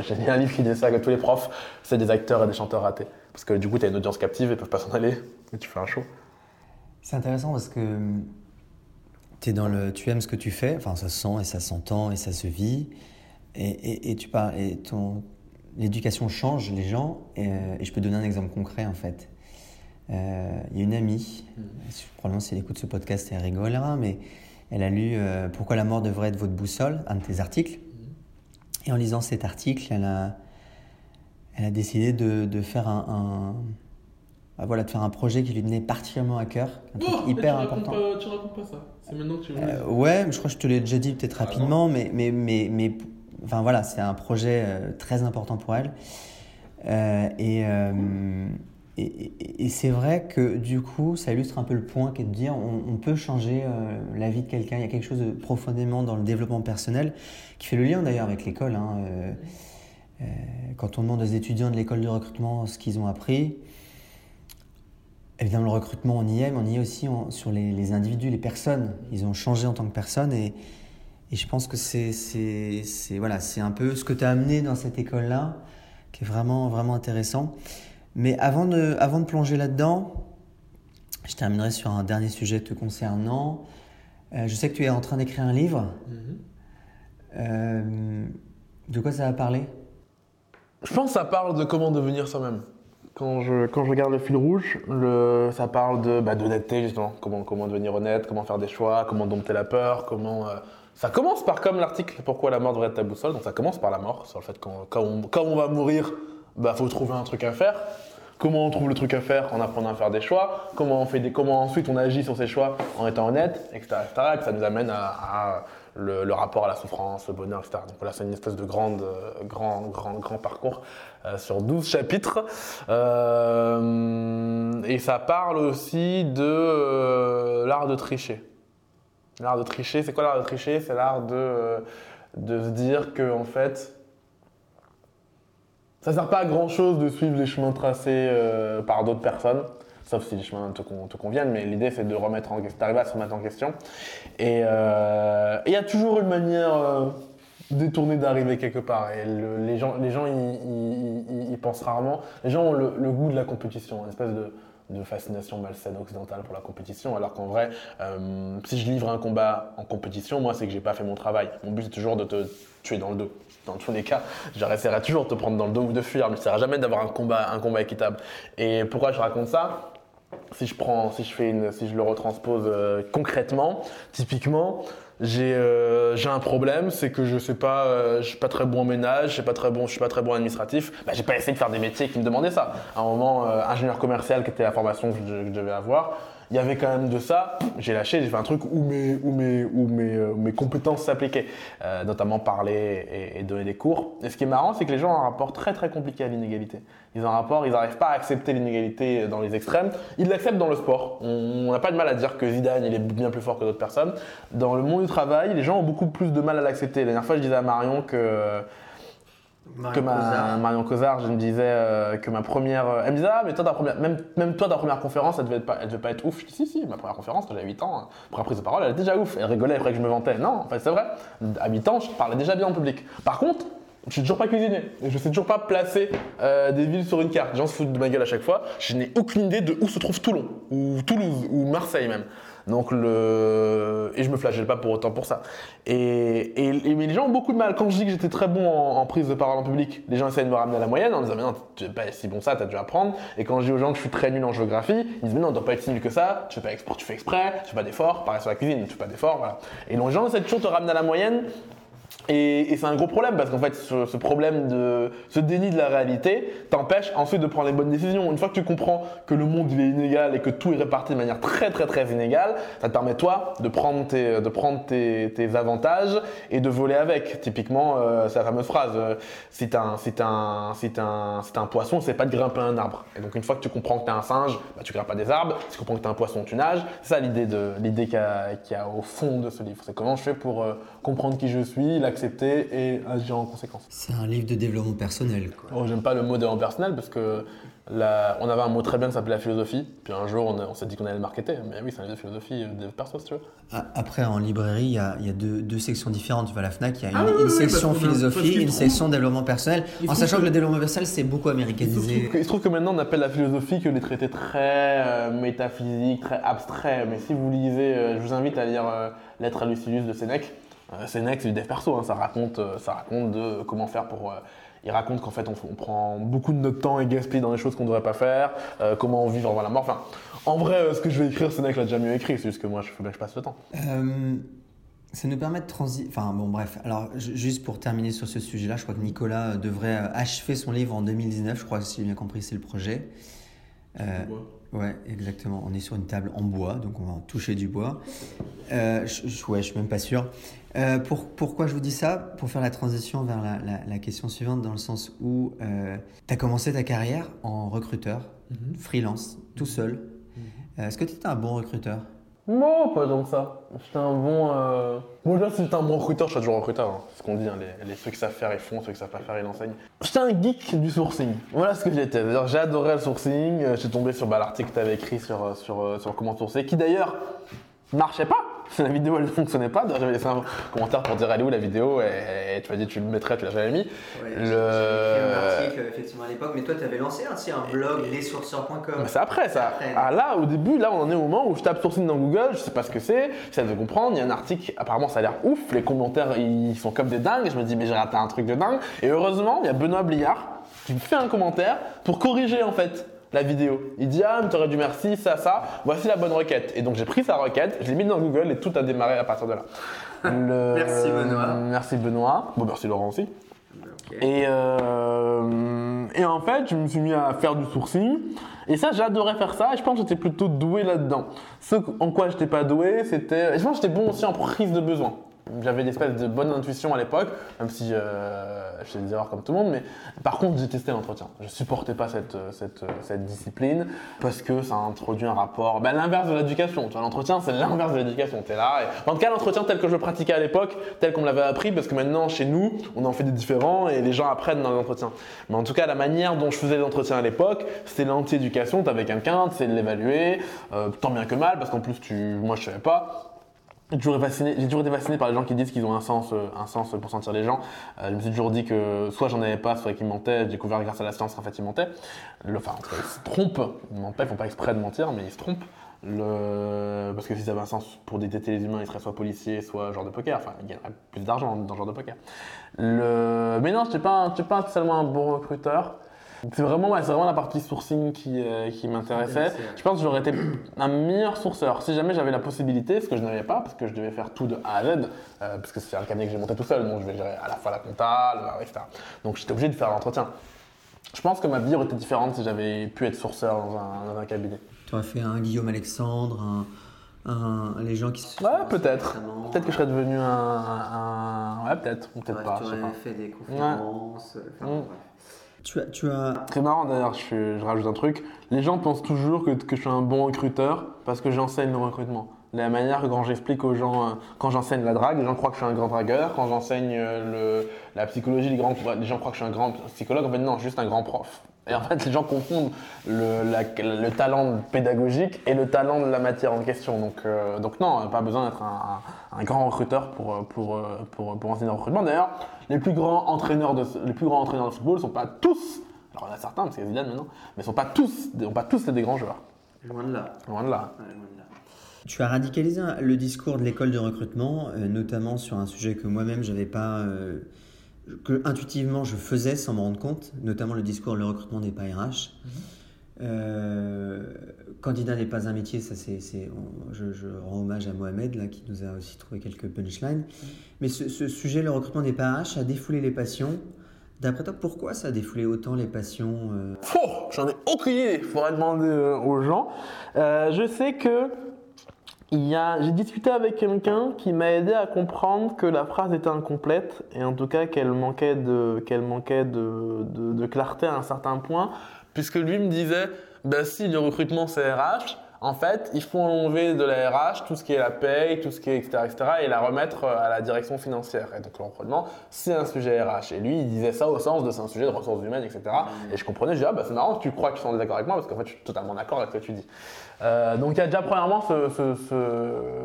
Speaker 2: J'ai mis un livre qui dit ça que tous les profs, c'est des acteurs et des chanteurs ratés. Parce que du coup, tu as une audience captive, ils peuvent pas s'en aller, et tu fais un show.
Speaker 1: C'est intéressant parce que es dans le, tu aimes ce que tu fais, enfin ça se sent et ça s'entend et ça se vit. Et, et, tu parles, et ton, l'éducation change les gens. Et, et, je peux donner un exemple concret en fait. Euh, il y a une amie, mmh. probablement si elle écoute ce podcast, elle rigolera, mais elle a lu euh, Pourquoi la mort devrait être votre boussole, un de tes articles. Mmh. Et en lisant cet article, elle a, elle a décidé de, de faire un, voilà, de faire un projet qui lui tenait particulièrement à cœur, un truc
Speaker 2: oh, hyper tu important. Racontes pas, tu racontes pas ça. C'est maintenant que tu veux.
Speaker 1: Euh, ouais, je crois que je te l'ai déjà dit peut-être ah, rapidement, mais, mais, mais, mais, enfin voilà, c'est un projet euh, très important pour elle. Euh, et, et, et, c'est vrai que du coup, ça illustre un peu le point qui est de dire on, peut changer la vie de quelqu'un. Il y a quelque chose de profondément dans le développement personnel qui fait le lien d'ailleurs avec l'école. Hein, quand on demande aux étudiants de l'école de recrutement ce qu'ils ont appris, évidemment le recrutement on y est, mais on y est aussi sur les, individus, les personnes. Ils ont changé en tant que personnes et, et je pense que c'est voilà, un peu ce que tu as amené dans cette école-là qui est vraiment, vraiment intéressant. Mais avant de, avant de plonger là-dedans, je terminerai sur un dernier sujet te concernant. Euh, je sais que tu es en train d'écrire un livre. Mm-hmm. Euh, de quoi ça va parler?
Speaker 2: Je pense que ça parle de comment devenir soi-même. Quand je, quand je regarde le fil rouge, le, ça parle de bah, d'honnêteté justement, comment, comment devenir honnête, comment faire des choix, comment dompter la peur, comment... Euh, ça commence par comme l'article Pourquoi la mort devrait être ta boussole, donc ça commence par la mort, sur le fait que quand on, quand on va mourir, bah faut trouver un truc à faire. Comment on trouve le truc à faire en apprenant à faire des choix, comment, on fait des, comment ensuite on agit sur ces choix en étant honnête, etc. que ça nous amène à le, rapport à la souffrance, le bonheur, etc. Donc là, c'est une espèce de euh, grand, grand, grand parcours euh, sur 12 chapitres. Euh, et ça parle aussi de l'art de tricher. L'art de tricher, c'est quoi l'art de tricher? C'est l'art de, de se dire que, en fait, ça sert pas à grand chose de suivre les chemins tracés par d'autres personnes sauf si les chemins te, conviennent, mais l'idée c'est de remettre en, d'arriver à se remettre en question. Et euh, il y a toujours une manière euh, détournée d'arriver quelque part. Et les gens, les gens y, pensent rarement. Les gens ont le, goût de la compétition, une espèce de, fascination malsaine occidentale pour la compétition, alors qu'en vrai, euh, si je livre un combat en compétition, moi c'est que j'ai pas fait mon travail. Mon but c'est toujours de te tuer dans le dos dans tous les cas, j'essaierai toujours de te prendre dans le dos ou de fuir, mais ça ne jamais d'avoir un combat, un combat équitable. Et pourquoi je raconte ça? Si je prends, si je fais une, si je le retranspose euh, concrètement, typiquement, j'ai euh, j'ai un problème, c'est que je sais pas, euh, je suis pas très bon en ménage, je suis pas très bon, je suis pas très bon administratif. Bah, j'ai pas essayé de faire des métiers qui me demandaient ça. À un moment, ingénieur commercial, qui était la formation que je devais avoir, il y avait quand même de ça. J'ai lâché, j'ai fait un truc où mes, où mes, où mes, euh, mes compétences s'appliquaient, euh, notamment parler et, donner des cours. Et ce qui est marrant, c'est que les gens ont un rapport très très compliqué à l'inégalité. Ils ont un rapport, ils n'arrivent pas à accepter l'inégalité dans les extrêmes. Ils l'acceptent dans le sport. On n'a pas de mal à dire que Zidane, il est bien plus fort que d'autres personnes. Dans le monde du travail, les gens ont beaucoup plus de mal à l'accepter. La dernière fois, je disais à Marion que que ma, Marion Cosard, je me disais euh, que ma première. Euh, elle me disait, ah, mais toi, ta première, même, même toi, ta première conférence, elle devait, pas, elle devait pas être ouf. Je dis, si, si, ma première conférence, j'avais 8 ans, première prise de parole, elle était déjà ouf. Elle rigolait après que je me vantais. Non, en fait, c'est vrai. À 8 ans, je parlais déjà bien en public. Par contre, je suis toujours pas cuisinier. Et je sais toujours pas placer euh, des villes sur une carte. Les gens se foutent de ma gueule à chaque fois. Je n'ai aucune idée de où se trouve Toulon, ou Toulouse, ou Marseille même. Donc le... Et je me flagelle pas pour autant pour ça. Et, et, mais les gens ont beaucoup de mal. Quand je dis que j'étais très bon en, prise de parole en public, les gens essayent de me ramener à la moyenne en disant Mais non, tu n'es pas si bon ça, tu as dû apprendre. Et quand je dis aux gens que je suis très nul en géographie, ils disent Mais non, tu dois pas être si nul que ça, tu fais, pas exprès, tu fais exprès, tu fais pas d'efforts, pareil sur la cuisine, tu fais pas d'efforts. Voilà. Et donc les gens essaient toujours de te ramener à la moyenne Et, c'est un gros problème parce qu'en fait, ce, problème de ce déni de la réalité t'empêche ensuite de prendre les bonnes décisions. Une fois que tu comprends que le monde il est inégal et que tout est réparti de manière très très très inégale, ça te permet toi de prendre tes, de prendre tes, tes avantages et de voler avec. Typiquement, euh, c'est la fameuse phrase euh, si t'es un, un, un, un poisson, c'est pas de grimper un arbre. Et donc une fois que tu comprends que t'es un singe, bah, tu grimpes pas des arbres. Si tu comprends que t'es un poisson, tu nages. C'est ça l'idée qu'il y, a- qu'il y a au fond de ce livre. C'est comment je fais pour euh, comprendre qui je suis, l'accepter et agir en conséquence.
Speaker 1: C'est un livre de développement personnel. Quoi.
Speaker 2: Oh, j'aime pas le mot développement personnel parce que la- on avait un mot très bien qui s'appelait la philosophie. Puis un jour, on, a- on s'est dit qu'on allait le marketer. Mais oui, c'est un livre de philosophie, euh, de perso, si tu veux.
Speaker 1: A- Après, en librairie, il y a, il y a deux, deux sections différentes. Tu vas à la FNAC, il y a une,
Speaker 2: Ah oui,
Speaker 1: une
Speaker 2: oui,
Speaker 1: section philosophie, une
Speaker 2: trouve-
Speaker 1: section développement personnel.
Speaker 2: il
Speaker 1: En sachant que
Speaker 2: que-
Speaker 1: le développement personnel, c'est beaucoup
Speaker 2: Il se,
Speaker 1: américanisé.
Speaker 2: que, il se trouve que maintenant on appelle la philosophie que les traités très euh, métaphysiques, très abstraits. Mais si vous lisez, euh, je vous invite à lire euh, Lettre à Lucilius de Sénèque. Euh, Sénèque, c'est du dev perso, hein, ça, raconte, euh, ça raconte de comment faire pour. euh, il raconte qu'en fait on, on prend beaucoup de notre temps et gaspille dans des choses qu'on ne devrait pas faire, euh, comment vivre avant la mort. Enfin, en vrai, euh, ce que je vais écrire, Sénèque l'a déjà mieux écrit, c'est juste que moi, je faut bien que je passe le temps.
Speaker 1: Euh, ça nous permet de transi... Enfin bon bref, alors ju- juste pour terminer sur ce sujet-là, je crois que Nicolas devrait achever son livre en 2019, je crois que si j'ai bien compris c'est le projet. Euh, ouais, exactement, on est sur une table en bois, donc on va en toucher du bois. Euh, je, je- ouais, je suis même pas sûr. Euh, pour, pourquoi je vous dis ça? Pour faire la transition vers la, la- la question suivante, dans le sens où tu as commencé ta carrière en recruteur, freelance, tout seul. Euh, Est-ce que tu étais un bon recruteur?
Speaker 2: Non, pas donc ça. J'étais un bon. Euh... Moi, là, si j'étais un bon recruteur, je serais toujours recruteur. hein. C'est ce qu'on dit, hein. les, ceux qui savent faire, ils font, ceux qui savent pas faire, ils enseignent. J'étais un geek du sourcing. Voilà ce que j'étais. D'ailleurs, J'adorais le sourcing. Euh, J'étais tombé sur bah, l'article que tu avais écrit sur, euh, sur, euh, sur comment sourcer, qui d'ailleurs marchait pas. [laughs] La vidéo, elle ne fonctionnait pas. D'ailleurs, j'avais laissé un commentaire pour dire, elle est où la vidéo? Et, et tu m'as dit, tu le mettrais, tu l'as jamais mis. Le-
Speaker 1: effectivement à l'époque, mais toi tu avais lancé aussi un blog lessourceurs.com.
Speaker 2: Mais c'est après ça.
Speaker 1: Après.
Speaker 2: Ah là, au début, là, on en est au moment où je tape sourcing dans Google, je sais pas ce que c'est, j'essaie de comprendre. Il y a un article, apparemment, ça a l'air ouf. Les commentaires, ils sont comme des dingues. Je me dis, mais j'ai raté un truc de dingue. Et heureusement, il y a Benoît Bliard qui me fait un commentaire pour corriger en fait la vidéo. Il dit, ah, mais t'aurais dû merci, ça, ça. Voici la bonne requête. Et donc, j'ai pris sa requête, je l'ai mis dans Google et tout a démarré à partir de là. Le- [laughs]
Speaker 1: Merci, Benoît.
Speaker 2: Merci Benoît. Bon, merci Laurent aussi. Et, euh, et en fait, je me suis mis à faire du sourcing. Et ça, j'adorais faire ça. Et je pense que j'étais plutôt doué là-dedans. Ce en quoi j'étais pas doué, c'était. Je pense que j'étais bon aussi en prise de besoin. J'avais l'espèce de bonne intuition à l'époque, même si euh, je faisais des erreurs comme tout le monde. Mais par contre, j'ai testé l'entretien. Je supportais pas cette, cette, cette discipline parce que ça introduit un rapport. Ben, l'inverse de l'éducation. Tu vois, l'entretien, c'est l'inverse de l'éducation. Tu es là. En tout cas, l'entretien tel que je le pratiquais à l'époque, tel qu'on me l'avait appris, parce que maintenant, chez nous, on en fait des différents et les gens apprennent dans l'entretien. Mais en tout cas, la manière dont je faisais l'entretien à l'époque, c'était l'anti-éducation. Tu avais quelqu'un, tu sais l'évaluer, euh, tant bien que mal, parce qu'en plus, tu... moi, je savais pas. J'ai toujours, été fasciné, par les gens qui disent qu'ils ont un sens, euh, un sens pour sentir les gens. Euh, je me suis toujours dit que soit j'en avais pas, soit qu'ils mentaient. J'ai découvert grâce à la science qu'en fait ils mentaient. Enfin, ils se trompent. Ils mentent pas, ils font pas exprès de mentir, mais ils se trompent. Parce que s'ils avaient un sens pour détecter les humains, ils seraient soit policiers, soit joueurs de poker. Enfin, ils gagneraient plus d'argent dans le genre de poker. Mais non, je n'étais pas, pas spécialement un bon recruteur. C'est vraiment, ouais, c'est vraiment la partie sourcing qui, euh, qui m'intéressait. Je pense que j'aurais été un meilleur sourceur si jamais j'avais la possibilité, ce que je n'avais pas, parce que je devais faire tout de A à Z, euh, parce que c'est un cabinet que j'ai monté tout seul, donc je vais gérer à la fois la compta, le- etc. Donc j'étais obligé de faire l'entretien. Je pense que ma vie aurait été différente si j'avais pu être sourceur dans un, dans un cabinet.
Speaker 1: Tu aurais fait un Guillaume Alexandre, un, un- les gens qui se
Speaker 2: Ouais, peut-être. Peut-être que je serais devenu un. un- Ouais, peut-être, ou peut-être
Speaker 1: Ouais,
Speaker 2: pas,
Speaker 1: tu
Speaker 2: je sais
Speaker 1: aurais
Speaker 2: pas.
Speaker 1: fait des conférences. enfin,
Speaker 2: Mm. Très marrant d'ailleurs, je, rajoute un truc. Les gens pensent toujours que, que je suis un bon recruteur parce que j'enseigne le recrutement. La manière quand j'explique aux gens, euh, quand j'enseigne la drague, les gens croient que je suis un grand dragueur. Quand j'enseigne euh, la psychologie, les, grands, les gens croient que je suis un grand psychologue. En fait, non, juste un grand prof. Et en fait, les gens confondent le, la- le talent pédagogique et le talent de la matière en question. Donc, euh, donc non, pas besoin d'être un, un- un grand recruteur pour, euh, pour, euh, pour, pour enseigner le recrutement. D'ailleurs, les plus grands entraîneurs de, les plus grands entraîneurs de football ne sont pas tous, alors il y en a certains, parce qu'il y a Zidane maintenant, mais ne sont pas tous, ont pas tous des grands joueurs.
Speaker 1: loin de là.
Speaker 2: Loin de là.
Speaker 1: Ouais, loin de là. Tu as radicalisé le discours de l'école de recrutement, euh, notamment sur un sujet que moi-même j'avais pas, euh, que intuitivement je faisais sans me rendre compte, notamment le discours le recrutement n'est pas RH. Euh, candidat n'est pas un métier, ça c'est, je, je, rends hommage à Mohamed là, qui nous a aussi trouvé quelques punchlines. Mais ce, ce sujet, le recrutement des PAH, a défoulé les passions. D'après toi, pourquoi ça a défoulé autant les passions euh?
Speaker 2: J'en ai aucune idée, il faudrait demander euh, aux gens. Euh, je sais que j'ai discuté avec quelqu'un qui m'a aidé à comprendre que la phrase était incomplète et en tout cas qu'elle manquait, de, qu'elle manquait clarté à un certain point, puisque lui me disait, ben si le recrutement c'est RH, en fait, il faut enlever de la RH tout ce qui est la paye, tout ce qui est etc., etc., et la remettre euh, à la direction financière. Et donc, le recrutement, c'est un sujet RH. Et lui, il disait ça au sens de c'est un sujet de ressources humaines, etc. Et je comprenais, je disais, ah, bah, c'est marrant que tu crois qu'ils sont désaccord avec moi, parce qu'en fait, je suis totalement d'accord avec ce que tu dis. Euh, donc, il y a déjà, premièrement,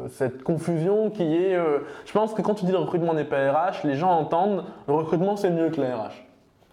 Speaker 2: cette confusion qui est. Euh, je pense que quand tu dis le recrutement n'est pas RH, les gens entendent le recrutement, c'est mieux que la RH.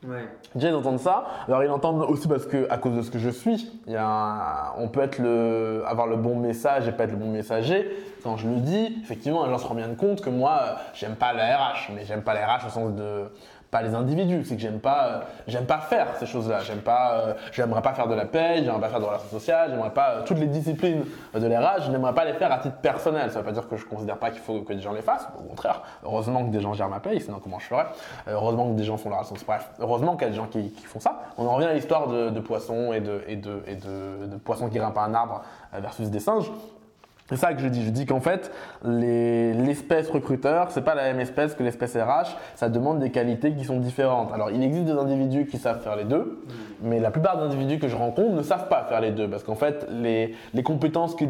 Speaker 2: Ouais. Déjà, ils entendent ça. Alors, ils l'entendent aussi parce que, à cause de ce que je suis, y a on peut être le, avoir le bon message et pas être le bon messager. Quand je le dis, effectivement, les gens se rendent bien compte que moi, j'aime pas la RH, mais j'aime pas la RH au sens de pas les individus, c'est que j'aime pas, euh, pas faire ces choses-là. J'aime pas, euh, j'aimerais pas faire de la paix, j'aimerais pas faire de relations sociales, j'aimerais pas euh, toutes les disciplines de l'RH, je n'aimerais pas les faire à titre personnel. Ça veut pas dire que je considère pas qu'il faut que des gens les fassent. Au contraire, heureusement que des gens gèrent ma paye, sinon comment je ferais? heureusement que des gens font la relation bref, heureusement qu'il y a des gens qui, font ça. On en revient à l'histoire de, poissons et de, et de, et de, de poissons qui grimpent à un arbre versus des singes. C'est ça que je dis. Je dis qu'en fait, l'espèce recruteur, c'est pas la même espèce que l'espèce RH. Ça demande des qualités qui sont différentes. Alors, il existe des individus qui savent faire les deux, mais la plupart des individus que je rencontre ne savent pas faire les deux. Parce qu'en fait, les, compétences que,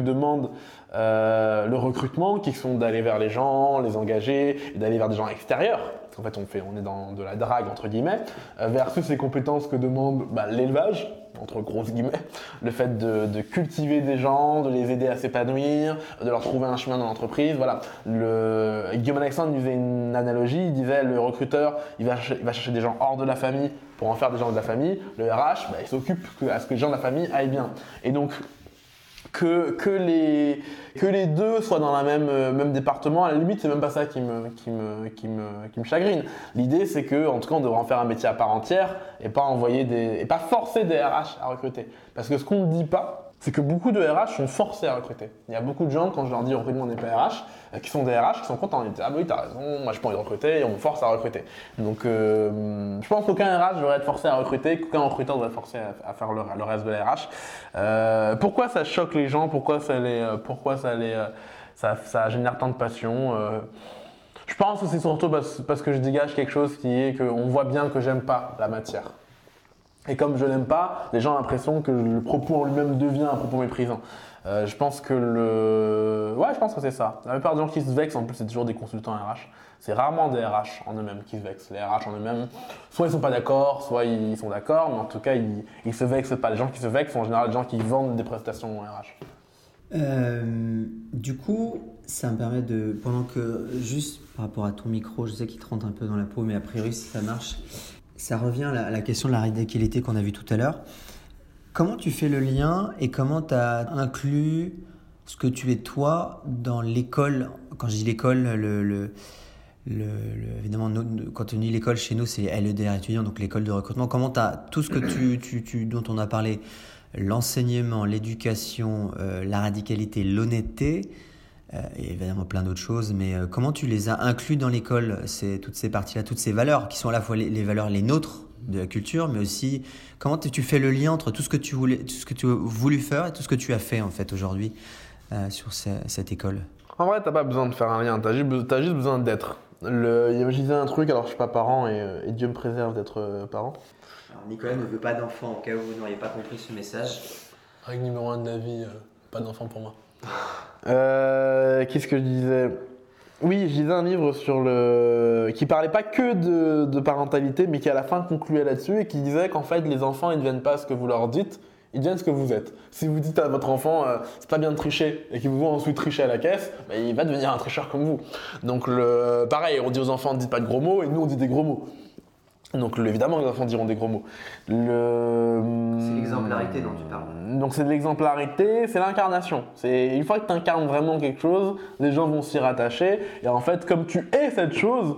Speaker 2: demande euh, le recrutement, qui sont d'aller vers les gens, les engager, d'aller vers des gens extérieurs, en fait on, fait, on est dans de la drague entre guillemets, euh, versus les compétences que demande bah, l'élevage, entre grosses guillemets, le fait de, cultiver des gens, de les aider à s'épanouir, de leur trouver un chemin dans l'entreprise. Voilà. Le, Guillaume Alexandre disait une analogie, il disait le recruteur, il va, chercher, il va chercher des gens hors de la famille pour en faire des gens de la famille. Le RH, bah, il s'occupe à ce que les gens de la famille aillent bien. Et donc que, les, deux soient dans le même, euh, même département, à la limite, c'est même pas ça qui me chagrine. L'idée, c'est que, en tout cas, on devrait en faire un métier à part entière et pas envoyer des, et pas forcer des RH à recruter. Parce que ce qu'on ne dit pas, c'est que beaucoup de RH sont forcés à recruter. Il y a beaucoup de gens, quand je leur dis recrutement n'est pas RH, qui sont des RH, qui sont contents. Ils disent Ah, bah oui, t'as raison, moi j'ai pas recruter, et on me force à recruter. Donc, euh, je pense qu'aucun RH devrait être forcé à recruter, qu'aucun recruteur devrait être forcé à, faire le, reste de la RH. Euh, pourquoi ça choque les gens? Pourquoi ça les. Euh, pourquoi ça, génère tant de passion Je pense que c'est surtout parce que je dégage quelque chose qui est qu'on voit bien que j'aime pas la matière. Et comme je l'aime pas, les gens ont l'impression que le propos en lui-même devient un propos méprisant. Euh, je pense que le. Ouais, je pense que c'est ça. La plupart des gens qui se vexent, en plus, c'est toujours des consultants RH. C'est rarement des RH en eux-mêmes qui se vexent. Les RH en eux-mêmes, soit ils sont pas d'accord, soit ils sont d'accord, mais en tout cas, ils, ils se vexent pas. Les gens qui se vexent sont en général des gens qui vendent des prestations RH.
Speaker 1: Euh, du coup, ça me permet de. Pendant que. Juste par rapport à ton micro, je sais qu'il te rentre un peu dans la peau, mais a priori, si ça marche, ça revient à la, question de la radicalité qu'on a vue tout à l'heure. Comment tu fais le lien et comment tu as inclus ce que tu es toi dans l'école? Quand je dis l'école, le, le, évidemment, quand on dit l'école chez nous, c'est LEDR étudiant, donc l'école de recrutement. Comment tu as tout ce que tu, dont on a parlé, l'enseignement, l'éducation, euh, la radicalité, l'honnêteté, et évidemment plein d'autres choses, mais euh, comment tu les as inclus dans l'école, toutes ces parties-là, toutes ces valeurs qui sont à la fois les, valeurs les nôtres de la culture, mais aussi comment tu fais le lien entre tout ce que tu voulais, tout ce que tu as voulu faire et tout ce que tu as fait en fait aujourd'hui euh, sur cette école?
Speaker 2: En vrai, t'as pas besoin de faire un lien, t'as juste, as juste besoin d'être. Je disais un truc, alors je suis pas parent et, Dieu me préserve d'être parent.
Speaker 1: Nicolas ne veut pas d'enfant, au cas où vous n'auriez pas compris ce message.
Speaker 2: Règle numéro un de la vie, pas d'enfant pour moi. [laughs] Euh, qu'est-ce que je disais? Oui, je lisais un livre sur le qui parlait pas que de, parentalité, mais qui à la fin concluait là-dessus et qui disait qu'en fait les enfants ils ne deviennent pas ce que vous leur dites, ils deviennent ce que vous êtes. Si vous dites à votre enfant euh, c'est pas bien de tricher et qu'il vous voit ensuite tricher à la caisse, bah, il va devenir un tricheur comme vous. Donc le pareil, on dit aux enfants ne dites pas de gros mots et nous on dit des gros mots. Donc évidemment, les enfants diront des gros mots.
Speaker 1: Le... C'est l'exemplarité dont tu parles.
Speaker 2: Donc c'est de l'exemplarité, c'est l'incarnation. C'est une fois que tu incarnes vraiment quelque chose, les gens vont s'y rattacher. Et en fait, comme tu es cette chose,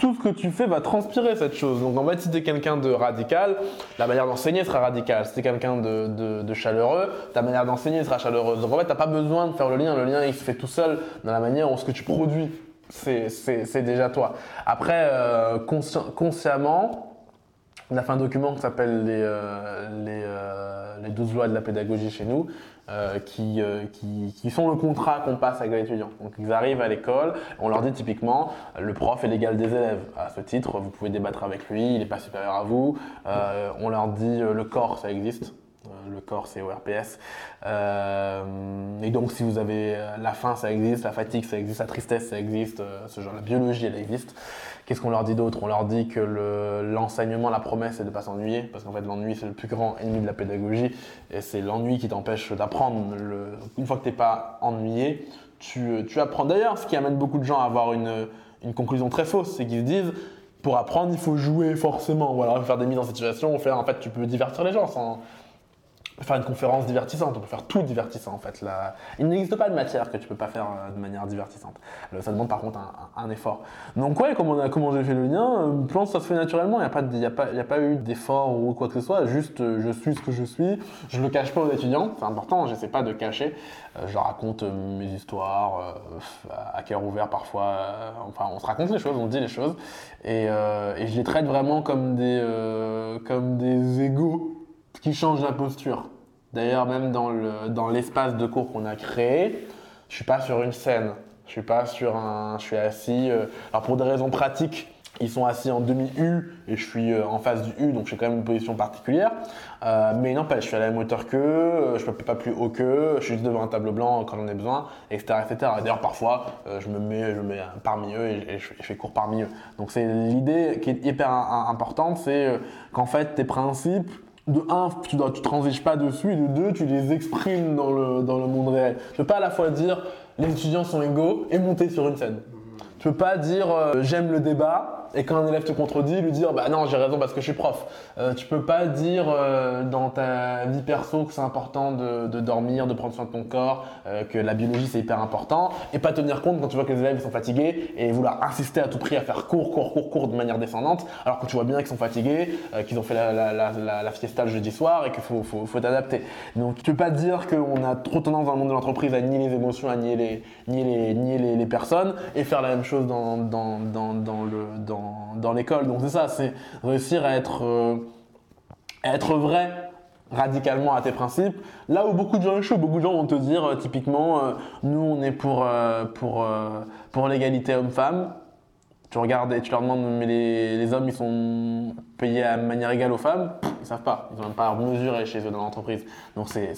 Speaker 2: tout ce que tu fais va transpirer cette chose. Donc en fait, si tu es quelqu'un de radical, la manière d'enseigner sera radicale. Si tu es quelqu'un de, chaleureux, ta manière d'enseigner sera chaleureuse. Donc en fait, tu pas besoin de faire le lien. Le lien, il se fait tout seul dans la manière dont ce que tu produis, c'est déjà toi. Après, euh, consciemment, on a fait un document qui s'appelle les, euh, les, euh, les, 12 lois de la pédagogie chez nous, euh, qui, qui, sont le contrat qu'on passe avec les étudiants. Donc ils arrivent à l'école, on leur dit typiquement, le prof est l'égal des élèves. À ce titre, vous pouvez débattre avec lui, il n'est pas supérieur à vous. on leur dit, le corps, ça existe. Le corps, c'est ORPS. et donc, si vous avez la faim, ça existe, la fatigue, ça existe, la tristesse, ça existe, ce genre, la biologie, elle existe. Qu'est-ce qu'on leur dit d'autre? On leur dit que l'enseignement, la promesse, c'est de ne pas s'ennuyer, parce qu'en fait, l'ennui, c'est le plus grand ennemi de la pédagogie, et c'est l'ennui qui t'empêche d'apprendre. Une fois que tu n'es pas ennuyé, tu, apprends. D'ailleurs, ce qui amène beaucoup de gens à avoir une, conclusion très fausse, c'est qu'ils se disent, pour apprendre, il faut jouer forcément. Voilà, faire des mises en situation, faire, en fait, tu peux divertir les gens sans, faire une conférence divertissante, on peut faire tout divertissant en fait. Il n'existe pas de matière que tu peux pas faire euh, de manière divertissante. Euh, ça demande par contre un, effort. Donc ouais, comment, comment j'ai fait le lien euh, Je pense que ça se fait naturellement, il n'y a, pas a, a pas eu d'effort ou quoi que ce soit, juste je suis ce que je suis, je le cache pas aux étudiants, c'est important, j'essaie pas de cacher, je raconte mes histoires à cœur ouvert parfois, enfin on se raconte les choses, on dit les choses, et, et je les traite vraiment comme des, comme des égaux qui change la posture. D'ailleurs, même dans l'espace de cours qu'on a créé, je suis pas sur une scène. Je suis pas sur un. Je suis assis. Euh, alors pour des raisons pratiques, ils sont assis en demi-U et je suis euh, en face du U, donc j'ai quand même une position particulière. Euh, mais non, pas, je suis à la même hauteur qu'eux, je ne peux pas plus haut qu'eux, je suis juste devant un tableau blanc quand on a besoin, etc. etc. D'ailleurs, parfois, je me mets, je mets parmi eux et, je, fais cours parmi eux. Donc c'est l'idée qui est hyper importante, c'est qu'en fait, tes principes, de un, tu ne transiges pas dessus, et de deux, tu les exprimes dans le, dans le monde réel. Tu peux pas à la fois dire les étudiants sont égaux et monter sur une scène. Tu peux pas dire euh, j'aime le débat et quand un élève te contredit, lui dire bah non j'ai raison parce que je suis prof. Euh, tu peux pas dire euh, dans ta vie perso que c'est important de, dormir, de prendre soin de ton corps, euh, que la biologie c'est hyper important et pas tenir compte quand tu vois que les élèves sont fatigués et vouloir insister à tout prix à faire court, court, court, court de manière descendante alors que tu vois bien qu'ils sont fatigués, qu'ils ont fait la, la, la, la, fiesta le jeudi soir et qu'il faut, faut, faut t'adapter. Donc tu peux pas dire qu'on a trop tendance dans le monde de l'entreprise à nier les émotions, à nier les, nier les, nier les, les personnes et faire la même chose dans, dans, dans, dans le dans dans, l'école. Donc c'est ça, c'est réussir à être, euh, vrai radicalement à tes principes. Là où beaucoup de gens échouent, beaucoup de gens vont te dire euh, typiquement, euh, nous on est pour, l'égalité homme-femme. Tu regardes et tu leur demandes, mais les, hommes ils sont payés à manière égale aux femmes Ils savent pas, ils n'ont même pas mesuré chez eux dans l'entreprise. Donc c'est,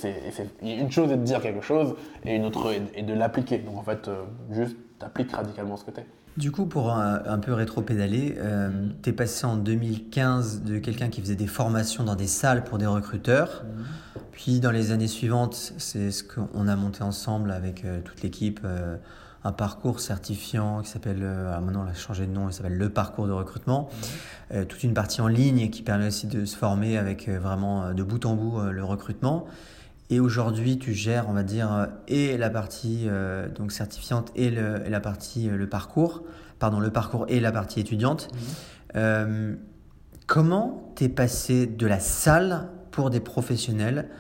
Speaker 2: une chose est de dire quelque chose et une autre est, de l'appliquer. Donc en fait, juste t'appliques radicalement ce que tu es.
Speaker 1: Du coup, pour un, peu rétro-pédaler, euh, tu es passé en 2015 de quelqu'un qui faisait des formations dans des salles pour des recruteurs. Mhm. Puis dans les années suivantes, c'est ce qu'on a monté ensemble avec euh, toute l'équipe, euh, un parcours certifiant qui s'appelle, maintenant on a changé de nom, il s'appelle le parcours de recrutement. Mhm. toute une partie en ligne qui permet aussi de se former avec vraiment de bout en bout le recrutement. Et aujourd'hui, tu gères, on va dire, euh, et la partie euh, donc certifiante et, le, la partie euh, le parcours, pardon, le parcours et la partie étudiante. Mhm. comment t'es passé de la salle pour des professionnels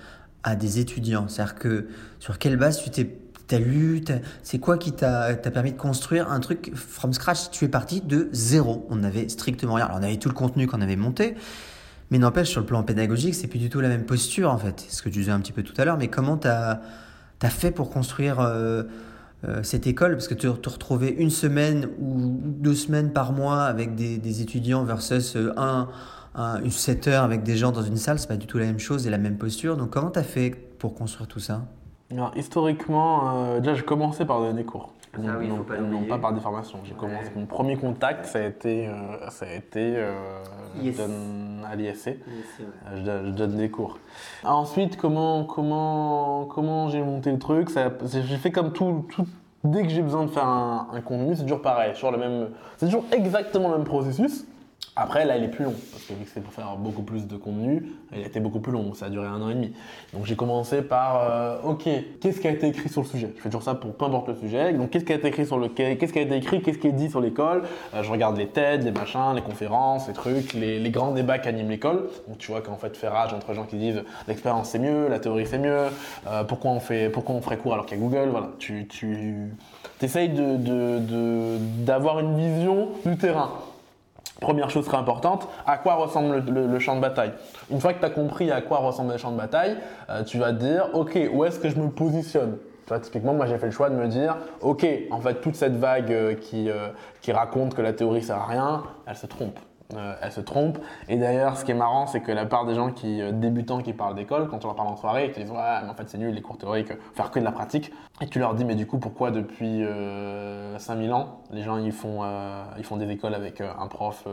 Speaker 1: à des étudiants? C'est-à-dire que sur quelle base tu t'es T'as lu, c'est quoi qui t'a permis de construire un truc from scratch? Tu es parti de zéro. On n'avait strictement rien. Alors on avait tout le contenu qu'on avait monté, mais n'empêche, sur le plan pédagogique, c'est plus du tout la même posture, en fait. Ce que tu disais un petit peu tout à l'heure. Mais comment tu as, fait pour construire euh, euh, cette école? Parce que te, te retrouver une semaine ou deux semaines par mois avec des, étudiants versus euh, un, une 7 heures avec des gens dans une salle, c'est pas du tout la même chose et la même posture. Donc, comment tu as fait pour construire tout ça?
Speaker 2: Alors, Historiquement, déjà, j'ai commencé par donner des cours. Ah non, pas, par déformation. J'ai commencé mon premier contact, ça a été, euh, ça a été euh, à l'ISC. Je, donne des cours. Ensuite, comment, comment, comment j'ai monté le truc J'ai fait comme tout, tout, dès que j'ai besoin de faire un, contenu, c'est toujours pareil, toujours le même, c'est toujours exactement le même processus. Après, là, il est plus long, parce que vu que c'est pour faire beaucoup plus de contenu, il a été beaucoup plus long, ça a duré un an et demi. Donc j'ai commencé par, euh, ok, qu'est-ce qui a été écrit sur le sujet? Je fais toujours ça pour peu importe le sujet. Donc qu'est-ce qui a été écrit sur le, qu'est-ce qui a été écrit, qu'est-ce qui est dit sur l'école? Euh, Je regarde les TED, les machins, les conférences, les trucs, les, grands débats qu'anime l'école. Donc tu vois qu'en fait, fait rage entre gens qui disent l'expérience c'est mieux, la théorie c'est mieux, euh, pourquoi on fait, pourquoi on ferait cours alors qu'il y a Google? Voilà, tu, tu essayes de, d'avoir une vision du terrain. Première chose très importante, à quoi ressemble le, champ de bataille? Une fois que tu as compris à quoi ressemble le champ de bataille, euh, tu vas te dire, ok, où est-ce que je me positionne? Typiquement, moi j'ai fait le choix de me dire, ok, en fait, toute cette vague euh, qui, euh, qui raconte que la théorie sert à rien, elle se trompe. Euh, elle se trompe. Et d'ailleurs, ce qui est marrant, c'est que la part des gens qui euh, débutants qui parlent d'école, quand on leur parle en soirée, ils disent ouais, mais en fait c'est nul les cours théoriques, faire que de la pratique. Et tu leur dis mais du coup pourquoi depuis 5000 euh, ans les gens ils font ils font des écoles avec un prof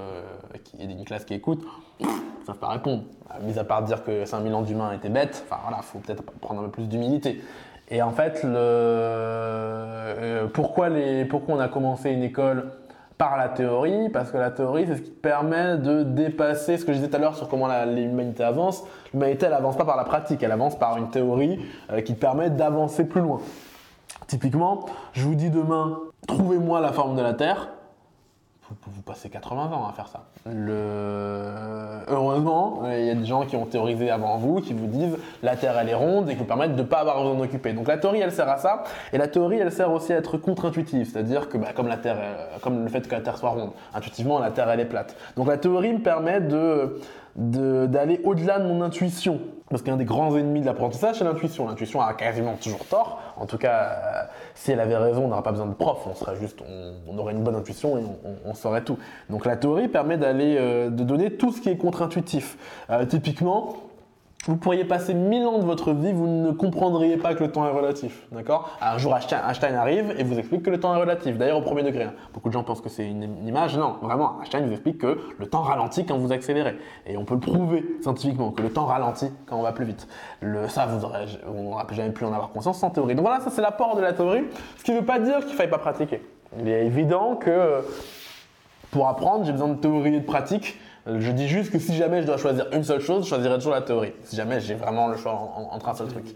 Speaker 2: et une classe qui écoute, ils savent pas répondre. Mis à part dire que 5000 ans d'humains étaient bêtes, enfin voilà, faut peut-être prendre un peu plus d'humilité. Et en fait, le, pourquoi, les, pourquoi on a commencé une école par la théorie, parce que la théorie, c'est ce qui permet de dépasser ce que je disais tout à l'heure sur comment l'humanité avance. L'humanité, elle avance pas par la pratique, elle avance par une théorie euh, qui permet d'avancer plus loin. Typiquement, je vous dis demain, trouvez-moi la forme de la Terre vous, passez 80 ans à faire ça. Heureusement, il y a des gens qui ont théorisé avant vous, qui vous disent la Terre elle est ronde et qui vous permettent de ne pas avoir besoin d'en occuper. Donc la théorie elle sert à ça, et la théorie elle sert aussi à être contre-intuitive, c'est-à-dire que bah, comme la Terre, comme le fait que la Terre soit ronde, intuitivement la Terre elle est plate. Donc la théorie me permet de d'aller au-delà de mon intuition. Parce qu'un des grands ennemis de l'apprentissage, c'est l'intuition. L'intuition a quasiment toujours tort. En tout cas, euh, si elle avait raison, on n'aurait pas besoin de prof. On serait juste, on, aurait une bonne intuition et on, saurait tout. Donc la théorie permet d'aller, euh, de donner tout ce qui est contre-intuitif. Euh, typiquement, vous pourriez passer mille ans de votre vie, vous ne comprendriez pas que le temps est relatif. Un jour, Einstein arrive et vous explique que le temps est relatif. D'ailleurs, au premier degré. Hein. Beaucoup de gens pensent que c'est une, image. Non, vraiment, Einstein vous explique que le temps ralentit quand vous accélérez. Et on peut le prouver scientifiquement, que le temps ralentit quand on va plus vite. Ça, vous on n'aura jamais pu en avoir conscience sans théorie. Donc voilà, ça c'est l'apport de la théorie. Ce qui ne veut pas dire qu'il ne faille pas pratiquer. Il est évident que pour apprendre, j'ai besoin de théorie et de pratique. Je dis juste que si jamais je dois choisir une seule chose, je choisirais toujours la théorie. Si jamais j'ai vraiment le choix entre un seul truc.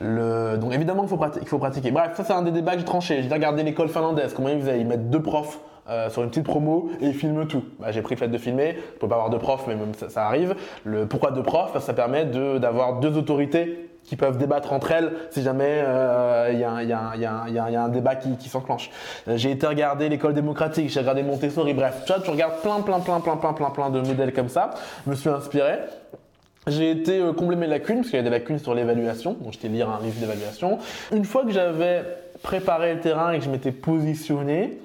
Speaker 2: Donc évidemment qu'il faut, pratiquer. Bref, ça c'est un des débats que j'ai tranché. J'ai regardé l'école finlandaise. Comment ils faisaient? Ils mettent deux profs euh, sur une petite promo et ils filment tout. Bah, j'ai pris le fait de filmer. Je peux pas avoir deux profs, mais même ça, arrive. Le, pourquoi deux profs? Ça permet d'avoir deux autorités qui peuvent débattre entre elles si jamais il y, a un débat qui, qui s'enclenche. Euh, j'ai été regarder l'école démocratique, j'ai regardé Montessori, bref, tu, vois, tu regardes plein, plein, plein, plein, plein, plein, plein de modèles comme ça. Je me suis inspiré. J'ai été euh, combler mes lacunes, parce qu'il y a des lacunes sur l'évaluation, donc j'étais lire un livre d'évaluation. Une fois que j'avais préparé le terrain et que je m'étais positionné,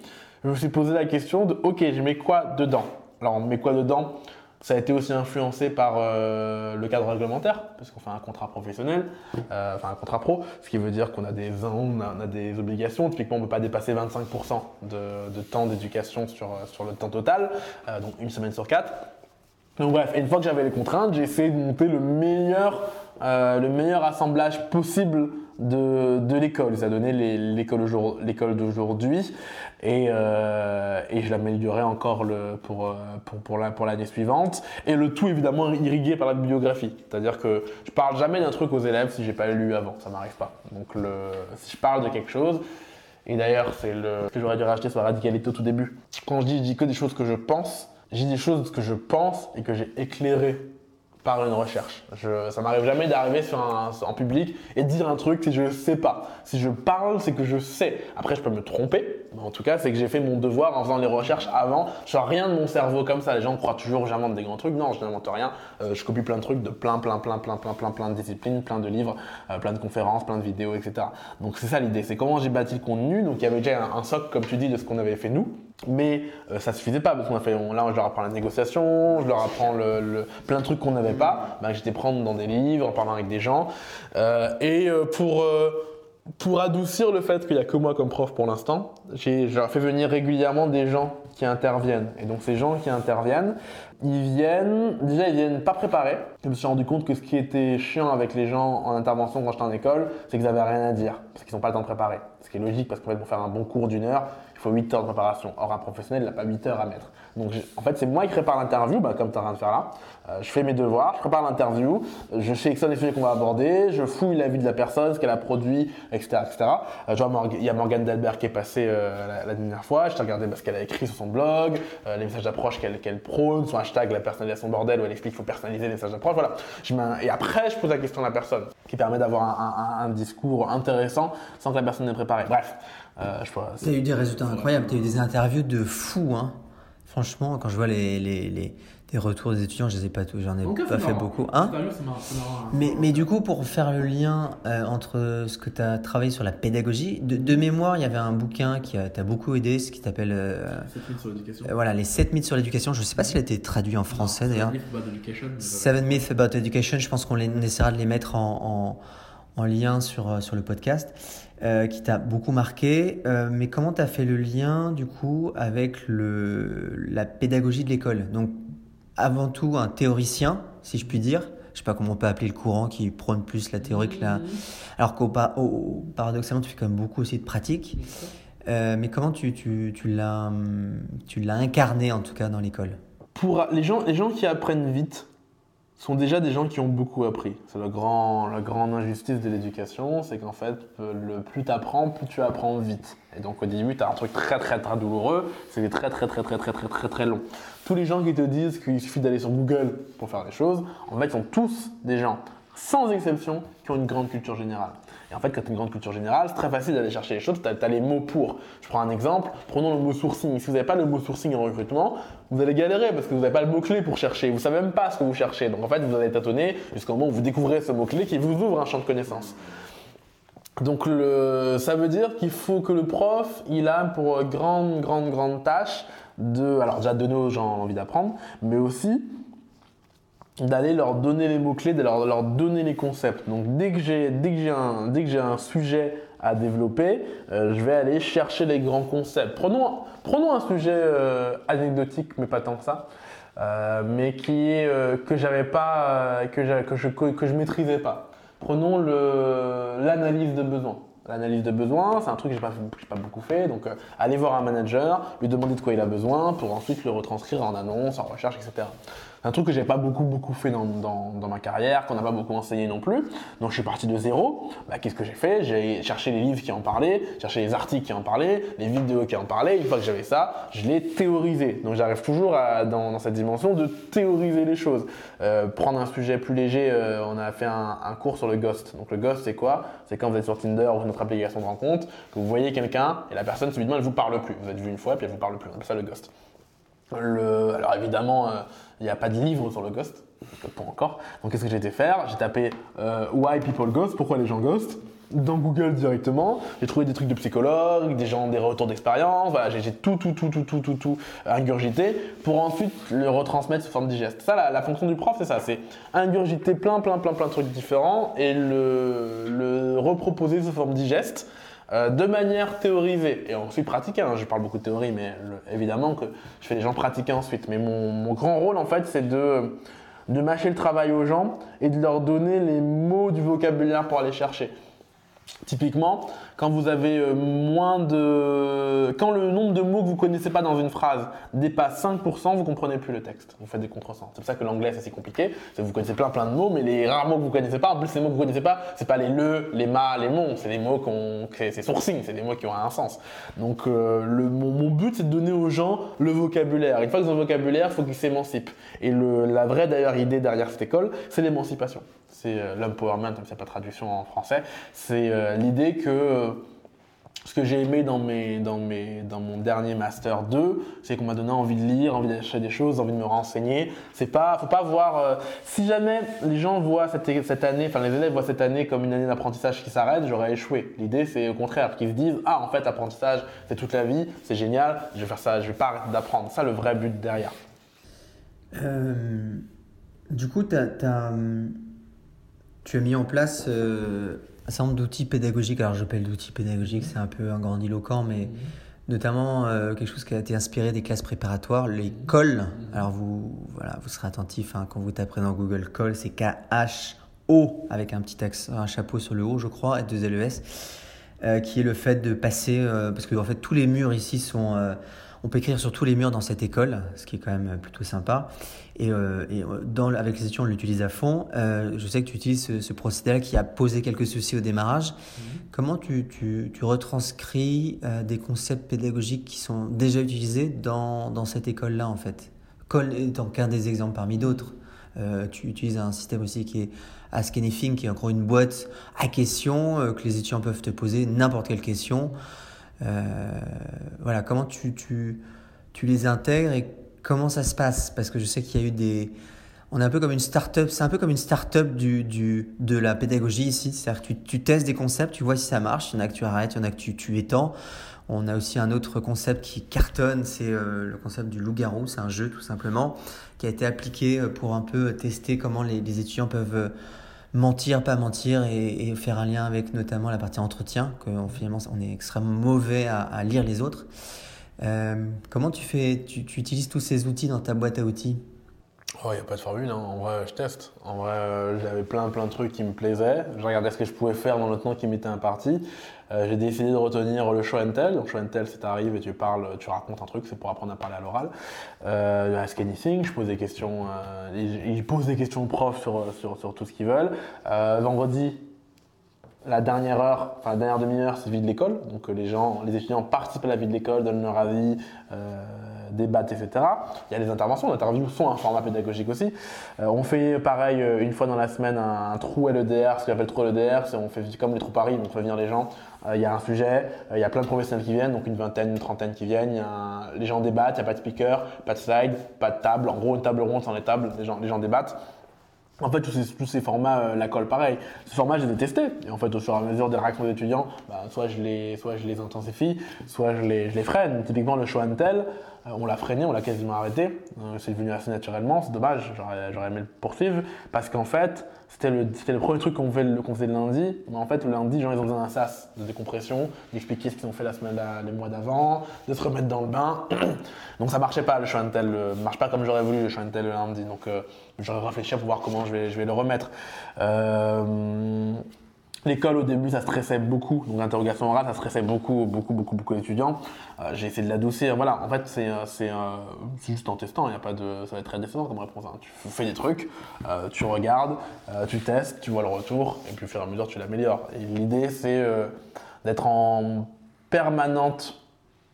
Speaker 2: je me suis posé la question de, ok, je mets quoi dedans? Alors, on met quoi dedans? Ça a été aussi influencé par euh, le cadre réglementaire, parce qu'on fait un contrat professionnel, euh, enfin un contrat pro, ce qui veut dire qu'on a des, on a, des obligations. Typiquement, on ne peut pas dépasser 25% de, temps d'éducation sur, sur le temps total, euh, donc une semaine sur quatre. Donc bref, une fois que j'avais les contraintes, j'ai essayé de monter le meilleur, le meilleur assemblage possible de, de l'école. Ça donné l'école d'aujourd'hui et, euh, et je l'améliorerai encore euh, pour, pour, pour l'année suivante. Et le tout évidemment irrigué par la bibliographie. C'est-à-dire que je parle jamais d'un truc aux élèves si j'ai pas lu avant, ça m'arrive pas. Donc le, si je parle de quelque chose, et d'ailleurs c'est le que j'aurais dû racheter sur la radicalité au tout début. Quand je dis, je dis que des choses que je pense, j'ai des choses que je pense et que j'ai éclairées par une recherche. Je, ça m'arrive jamais d'arriver sur un, en public et dire un truc si je ne sais pas. Si je parle, c'est que je sais. Après, je peux me tromper, mais en tout cas, c'est que j'ai fait mon devoir en faisant les recherches avant. Je sors rien de mon cerveau comme ça. Les gens croient toujours j'invente des grands trucs. Non, je n'invente rien. Euh, je copie plein de trucs de plein, plein, plein, plein, plein, plein, plein de disciplines, plein de livres, euh, plein de conférences, plein de vidéos, etc. Donc c'est ça l'idée. C'est comment j'ai bâti le contenu. Donc il y avait déjà un socle, comme tu dis, de ce qu'on avait fait nous. Mais euh, ça suffisait pas parce qu'on a fait, là, je leur apprends la négociation, je leur apprends le, plein de trucs qu'on n'avait pas. Bah, j'étais prendre dans des livres, en parlant avec des gens. Euh, et euh, pour pour adoucir le fait qu'il n'y a que moi comme prof pour l'instant, j'ai fait venir régulièrement des gens qui interviennent. Et donc ces gens qui interviennent, ils viennent, déjà ils viennent pas préparés. Je me suis rendu compte que ce qui était chiant avec les gens en intervention quand j'étais en école, c'est qu'ils avaient rien à dire, parce qu'ils n'ont pas le temps de préparer. Ce qui est logique parce qu'en fait pour faire un bon cours d'une heure, faut 8 heures de préparation. Or, un professionnel n'a pas 8 heures à mettre. Donc, en fait, c'est moi qui prépare l'interview, bah, comme tu es en train de faire là. Euh, je fais mes devoirs, je prépare l'interview, je sélectionne les sujets qu'on va aborder, je fouille la vie de la personne, ce qu'elle a produit, etc. etc. Euh, genre, il y a Morgane Delbert qui est passée euh, la, dernière fois, je t'ai regardé ce qu'elle a écrit sur son blog, les messages d'approche qu'elle prône, son hashtag la personnalisation bordel où elle explique qu'il faut personnaliser les messages d'approche. Voilà. et après, je pose la question à la personne, qui permet d'avoir un, discours intéressant sans que la personne n'ait préparé. Bref.
Speaker 1: Je tu as eu des résultats incroyables, tu as eu des interviews de fous. Hein. Franchement, quand je vois les, les, les, retours des étudiants, je les ai pas tous, j'en ai pas fait beaucoup. Hein? Mais, mais du coup, pour faire le lien euh, entre ce que tu as travaillé sur la pédagogie, de, mémoire, il y avait un bouquin qui t'a beaucoup aidé, ce qui s'appelle. Euh,
Speaker 3: 7 mythes sur l'éducation.
Speaker 1: Euh, voilà, les 7 mythes sur l'éducation. Je ne sais pas s'il a été traduit en français d'ailleurs. 7 myths about education. Je pense qu'on essaiera de les mettre en, en, en lien sur, euh, sur le podcast. Euh, qui t'a beaucoup marqué. Euh, mais comment tu as fait le lien, du coup, avec le, la pédagogie de l'école? Donc, avant tout, un théoricien, si je puis dire. Je sais pas comment on peut appeler le courant qui prône plus la théorie que la. Alors qu'au paradoxalement, tu fais quand même beaucoup aussi de pratique. Euh, mais comment tu, tu, tu l'as incarné, en tout cas, dans l'école?
Speaker 2: Pour les gens, les gens qui apprennent vite, sont déjà des gens qui ont beaucoup appris. C'est la grande injustice de l'éducation, c'est qu'en fait, le plus tu plus tu apprends vite. Et donc au début, tu un truc très très très douloureux, c'est très très très très très très très très long. Tous les gens qui te disent qu'il suffit d'aller sur Google pour faire des choses, en fait, sont tous des gens, sans exception, qui ont une grande culture générale. Et en fait, quand tu as une grande culture générale, c'est très facile d'aller chercher les choses, tu as, les mots pour. Je prends un exemple, prenons le mot sourcing. Si vous n'avez pas le mot sourcing en recrutement, vous allez galérer parce que vous n'avez pas le mot-clé pour chercher. Vous ne savez même pas ce que vous cherchez. Donc en fait, vous allez tâtonner jusqu'au moment où vous découvrez ce mot-clé qui vous ouvre un champ de connaissances. Donc ça veut dire qu'il faut que le prof, il a pour grande, grande, grande tâche de, alors déjà donner aux gens envie d'apprendre, mais aussi d'aller leur donner les mots-clés, de leur, donner les concepts. Donc dès que j'ai un, un sujet à développer, euh, je vais aller chercher les grands concepts. Prenons, prenons un sujet euh, anecdotique, mais pas tant que ça, euh, mais qui est que j'avais pas, que, que, je, que je maîtrisais pas. Prenons l'analyse de besoin. L'analyse de besoin, c'est un truc que je n'ai pas, pas, beaucoup fait. Donc, aller voir un manager, lui demander de quoi il a besoin pour ensuite le retranscrire en annonce, en recherche, etc un truc que j'ai pas beaucoup beaucoup fait dans, dans, ma carrière, qu'on n'a pas beaucoup enseigné non plus. Donc je suis parti de zéro. Bah, Qu'est-ce que j'ai fait? J'ai cherché les livres qui en parlaient, cherché les articles qui en parlaient, les vidéos qui en parlaient. Une fois que j'avais ça, je l'ai théorisé. Donc j'arrive toujours dans, cette dimension de théoriser les choses. Euh, prendre un sujet plus léger, euh, on a fait un, cours sur le ghost. Donc le ghost c'est quoi? C'est quand vous êtes sur Tinder ou notre application de rencontre, que vous voyez quelqu'un et la personne subitement elle vous parle plus. Vous êtes vu une fois puis elle vous parle plus. On appelle ça le ghost. Le, alors évidemment, euh, il n'y a pas de livre sur le ghost, pas encore. Donc qu'est-ce que j'ai été faire? J'ai tapé euh, Why people ghost, pourquoi les gens ghost? Dans Google directement, j'ai trouvé des trucs de psychologues, des gens, des retours d'expérience, voilà, j'ai tout, tout, tout, tout, tout, tout, tout ingurgité pour ensuite le retransmettre sous forme digeste. Ça, la, fonction du prof, c'est ça, c'est ingurgiter plein, plein, plein, plein de trucs différents et le reproposer sous forme digeste euh, de manière théorisée et ensuite pratiquée. Hein. Je parle beaucoup de théorie, mais évidemment que je fais les gens pratiquer ensuite. Mais mon, grand rôle, en fait, c'est de, de mâcher le travail aux gens et de leur donner les mots du vocabulaire pour aller chercher. Typiquement, quand vous avez euh, moins de. Quand le nombre de mots que vous connaissez pas dans une phrase dépasse 5%, vous comprenez plus le texte. Vous faites des contresens. C'est pour ça que l'anglais c'est assez compliqué. Vous connaissez plein plein de mots, mais les rares mots que vous connaissez pas, en plus ces mots que vous connaissez pas, c'est pas les le, les ma, les mon, c'est des mots qu'on. C'est sourcing, c'est des mots qui ont un sens. Donc euh, mon, but c'est de donner aux gens le vocabulaire. Une fois qu'ils ont le vocabulaire, il faut qu'ils s'émancipent. Et la vraie d'ailleurs idée derrière cette école, c'est l'émancipation c'est euh, l'empowerment, même a pas traduction en français, c'est euh, l'idée que euh, ce que j'ai aimé dans, mes, dans, mes, dans mon dernier master 2, c'est qu'on m'a donné envie de lire, envie d'acheter des choses, envie de me renseigner. C'est pas, faut pas voir. si jamais les gens voient cette, cette année, enfin les élèves voient cette année comme une année d'apprentissage qui s'arrête, j'aurais échoué. L'idée, c'est au contraire qu'ils se disent ah en fait apprentissage, c'est toute la vie, c'est génial, je vais faire ça, je vais pas arrêter d'apprendre. Ça le vrai but derrière.
Speaker 1: du coup, tu as tu as mis en place euh, un certain nombre d'outils pédagogiques. Alors, j'appelle d'outils pédagogiques, c'est un peu un grandiloquent, mais notamment euh, quelque chose qui a été inspiré des classes préparatoires, les cols. Alors, vous, voilà, vous serez attentif hein, quand vous taperez dans Google col, c'est K-H-O avec un petit accent, un chapeau sur le haut, je crois, et deux LES. qui est le fait de passer, parce que en fait tous les murs ici sont on peut écrire sur tous les murs dans cette école, ce qui est quand même plutôt sympa. Et, euh, euh, dans, avec les étudiants, on l'utilise à fond. Euh, je sais que tu utilises ce, procédé-là qui a posé quelques soucis au démarrage. Mhm. Comment tu, tu, tu retranscris des concepts pédagogiques qui sont déjà utilisés dans, dans cette école-là, en fait? École étant qu'un des exemples parmi d'autres. tu utilises un système aussi qui est Ask Anything, qui est encore une boîte à questions que les étudiants peuvent te poser n'importe quelle question. Euh, voilà, comment tu, tu, tu, les intègres et comment ça se passe? Parce que je sais qu'il y a eu des... On est un peu comme une start-up, c'est un peu comme une start-up du, du, de la pédagogie ici. C'est-à-dire que tu, tu, testes des concepts, tu vois si ça marche, il y en a que tu arrêtes, il y en a que tu, tu étends. On a aussi un autre concept qui cartonne, c'est euh, le concept du loup-garou, c'est un jeu tout simplement, qui a été appliqué euh, pour un peu tester comment les, les étudiants peuvent mentir, pas mentir et, faire un lien avec notamment la partie entretien, que finalement on est extrêmement mauvais à, lire les autres. Euh, comment tu fais, tu, utilises tous ces outils dans ta boîte à outils?
Speaker 2: Oh, il n'y a pas de formule, hein. en vrai je teste. En vrai euh, j'avais plein plein de trucs qui me plaisaient. Je regardais ce que je pouvais faire dans le temps qui m'était imparti. Euh, j'ai décidé de retenir le show and tell. Donc show and tell, c'est t'arrives et tu parles, tu racontes un truc, c'est pour apprendre à parler à l'oral. Euh, Ask Anything, je pose des questions, euh, ils, posent des questions aux profs sur, sur, sur tout ce qu'ils veulent. Vendredi, la dernière heure, enfin la dernière demi-heure, c'est vie de l'école. Donc les gens, les étudiants participent à la vie de l'école, donnent leur avis, débattent, etc. Il y a des interventions, les interviews sont un format pédagogique aussi. on fait pareil une fois dans la semaine un, trou LEDR, ce qu'on appelle trou LEDR, on fait comme les trous Paris, on fait venir les gens euh, il y a un sujet, euh, il y a plein de professionnels qui viennent, donc une vingtaine, une trentaine qui viennent. les gens débattent, il n'y a pas de speaker, pas de slide, pas de table. En gros, une table ronde sans les tables, les gens, les débattent. En fait, tous ces, formats, euh, la colle, pareil. Ce format, j'ai détesté. Et en fait, au fur et à mesure des réactions des étudiants, bah, soit, je les, soit je les intensifie, soit je les, je les freine. Typiquement, le show and tell, on l'a freiné, on l'a quasiment arrêté. c'est venu assez naturellement, c'est dommage, j'aurais aimé le poursuivre. Parce qu'en fait, c'était le, premier truc qu'on faisait, faisait, le lundi. Mais en fait, le lundi, gens, ils ont besoin d'un sas de décompression, d'expliquer ce qu'ils ont fait les mois d'avant, de se remettre dans le bain. [clears throat] Donc ça marchait pas le show and tell, marche pas comme j'aurais voulu le show le lundi. Donc euh, j'aurais réfléchi pour voir comment je vais, le remettre. Euh, L'école au début ça stressait beaucoup, donc l'interrogation orale ça stressait beaucoup, beaucoup, beaucoup, beaucoup d'étudiants. Euh, j'ai essayé de l'adoucir. Voilà, en fait c'est euh, euh, juste en testant, a pas de, ça va être très décevant comme réponse. Hein. Tu fais des trucs, tu regardes, tu testes, tu vois le retour, et puis au fur et à mesure tu l'améliores. Et l'idée c'est d'être en permanente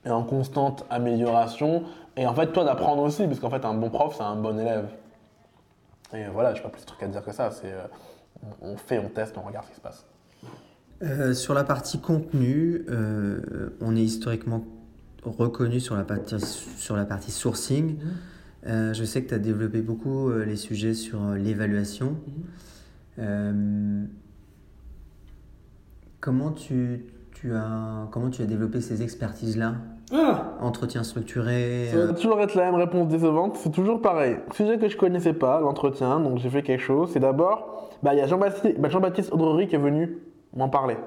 Speaker 2: et en constante amélioration, et en fait toi d'apprendre aussi, parce qu'en fait un bon prof c'est un bon élève. Et voilà, je n'ai pas plus de trucs à dire que ça. C'est on fait, on teste, on regarde ce qui se passe.
Speaker 1: Euh, sur la partie contenu, euh, on est historiquement reconnu sur la partie, sur la partie sourcing. Mhm. Euh, je sais que tu as développé beaucoup les sujets sur l'évaluation. Mhm. comment, tu, tu as, comment tu as développé ces expertises-là? Ah Entretien structuré.
Speaker 2: Ça va toujours être la même réponse décevante. C'est toujours pareil. Sujet que je connaissais pas, l'entretien, donc j'ai fait quelque chose. C'est d'abord, bah, il y a Jean-Baptiste bah, Jean Audrery qui est venu m'en parler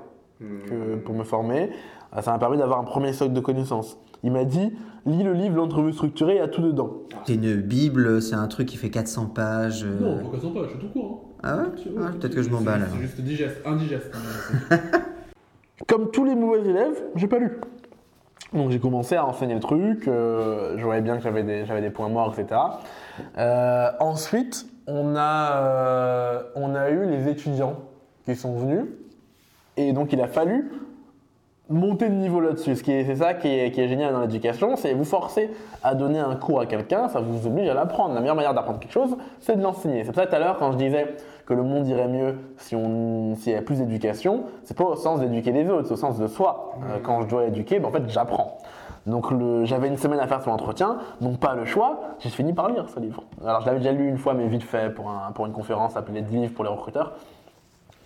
Speaker 2: hmm. pour me former. Ah, ça m'a permis d'avoir un premier socle de connaissances. Il m'a dit lis le livre L'entrevue structurée, il y a tout dedans.
Speaker 1: C'est une Bible, c'est un truc qui fait 400 pages.
Speaker 3: Euh. Non, pas 400 pages, c'est tout court.
Speaker 1: Hein. Ah ouais, ah, Peut-être que je m'emballe.
Speaker 3: C'est juste digeste, indigeste. [laughs]
Speaker 2: Comme tous les mauvais élèves, j'ai pas lu. Donc j'ai commencé à enseigner le truc, euh, je voyais bien que j'avais des, des, points morts, etc. Euh, ensuite, on a, on a eu les étudiants qui sont venus et donc il a fallu monter de niveau là-dessus. C'est ça qui est, qui est, génial dans l'éducation, c'est vous forcer à donner un cours à quelqu'un, ça vous oblige à l'apprendre. La meilleure manière d'apprendre quelque chose, c'est de l'enseigner. C'est pour ça tout à l'heure quand je disais que le monde irait mieux si on s'il y avait plus d'éducation, c'est pas au sens d'éduquer les autres, c'est au sens de soi. Euh, quand je dois éduquer, ben, en fait j'apprends. Donc j'avais une semaine à faire sur l'entretien, donc pas le choix, j'ai fini par lire ce livre. Alors je l'avais déjà lu une fois, mais vite fait pour, un, pour une conférence appelée 10 livres pour les recruteurs.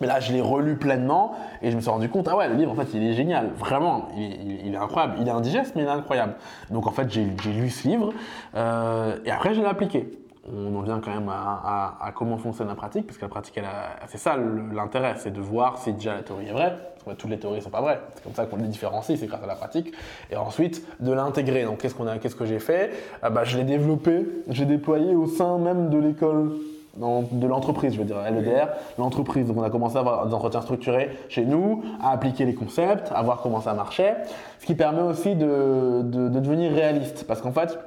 Speaker 2: Mais là, je l'ai relu pleinement et je me suis rendu compte, ah ouais, le livre, en fait, il est génial. Vraiment, il, est incroyable. Il est indigeste, mais il est incroyable. Donc, en fait, j'ai lu ce livre euh, et après, je l'ai appliqué. On en vient quand même à, comment fonctionne la pratique, parce que la pratique, c'est ça l'intérêt, c'est de voir si déjà la théorie est vraie, parce que toutes les théories ne sont pas vraies. C'est comme ça qu'on les différencie, c'est grâce à la pratique. Et ensuite, de l'intégrer. Donc, qu'est-ce, qu'on a, que j'ai fait? Ah bah, Je l'ai développé, j'ai déployé au sein même de l'école de l'entreprise, je veux dire, LEDR, l'entreprise. Donc on a commencé à avoir des entretiens structurés chez nous, à appliquer les concepts, à voir comment ça marchait, ce qui permet aussi de, de- de devenir réaliste. Parce qu'en fait,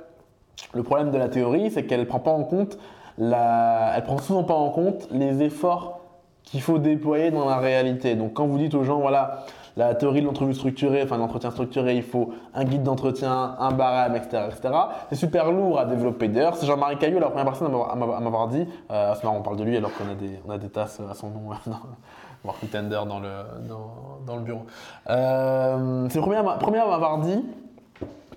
Speaker 2: le problème de la théorie, c'est qu'elle prend pas en compte la, elle prend souvent pas en compte les efforts qu'il faut déployer dans la réalité. Donc quand vous dites aux gens, voilà, la théorie de l'entrevue structurée, enfin l'entretien structuré, il faut un guide d'entretien, un barème, etc., etc. C'est super lourd à développer. D'ailleurs, c'est Jean-Marie Caillou, la première personne à m'avoir- dit, euh, c'est marrant, on parle de lui alors qu'on a des, a des tasses à son nom, [laughs] Work Tender dans le, dans, le bureau. Euh, c'est le premier à m'avoir dit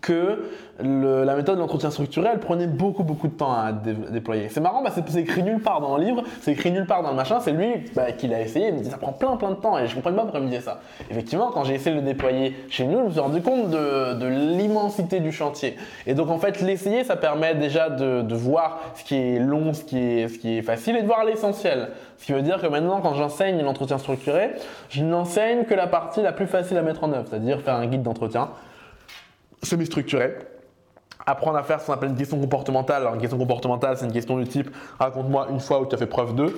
Speaker 2: que la méthode de l'entretien structuré, elle prenait beaucoup, beaucoup de temps à dé- déployer. C'est marrant, c'est écrit nulle part dans le livre, c'est écrit nulle part dans le machin, c'est lui bah, qui l'a essayé, il me dit ça prend plein, plein de temps, et je comprenais pas pourquoi il me disait ça. Effectivement, quand j'ai essayé de le déployer chez nous, je me suis rendu compte de, l'immensité du chantier. Et donc, en fait, l'essayer, ça permet déjà de, voir ce qui est long, ce qui est facile, et de voir l'essentiel. Ce qui veut dire que maintenant, quand j'enseigne l'entretien structuré, je n'enseigne que la partie la plus facile à mettre en œuvre, c'est-à-dire faire un guide d'entretien semi-structuré. Apprendre à faire ce qu'on appelle une question comportementale. Alors, une question comportementale, c'est une question du type raconte-moi une fois où tu as fait preuve de.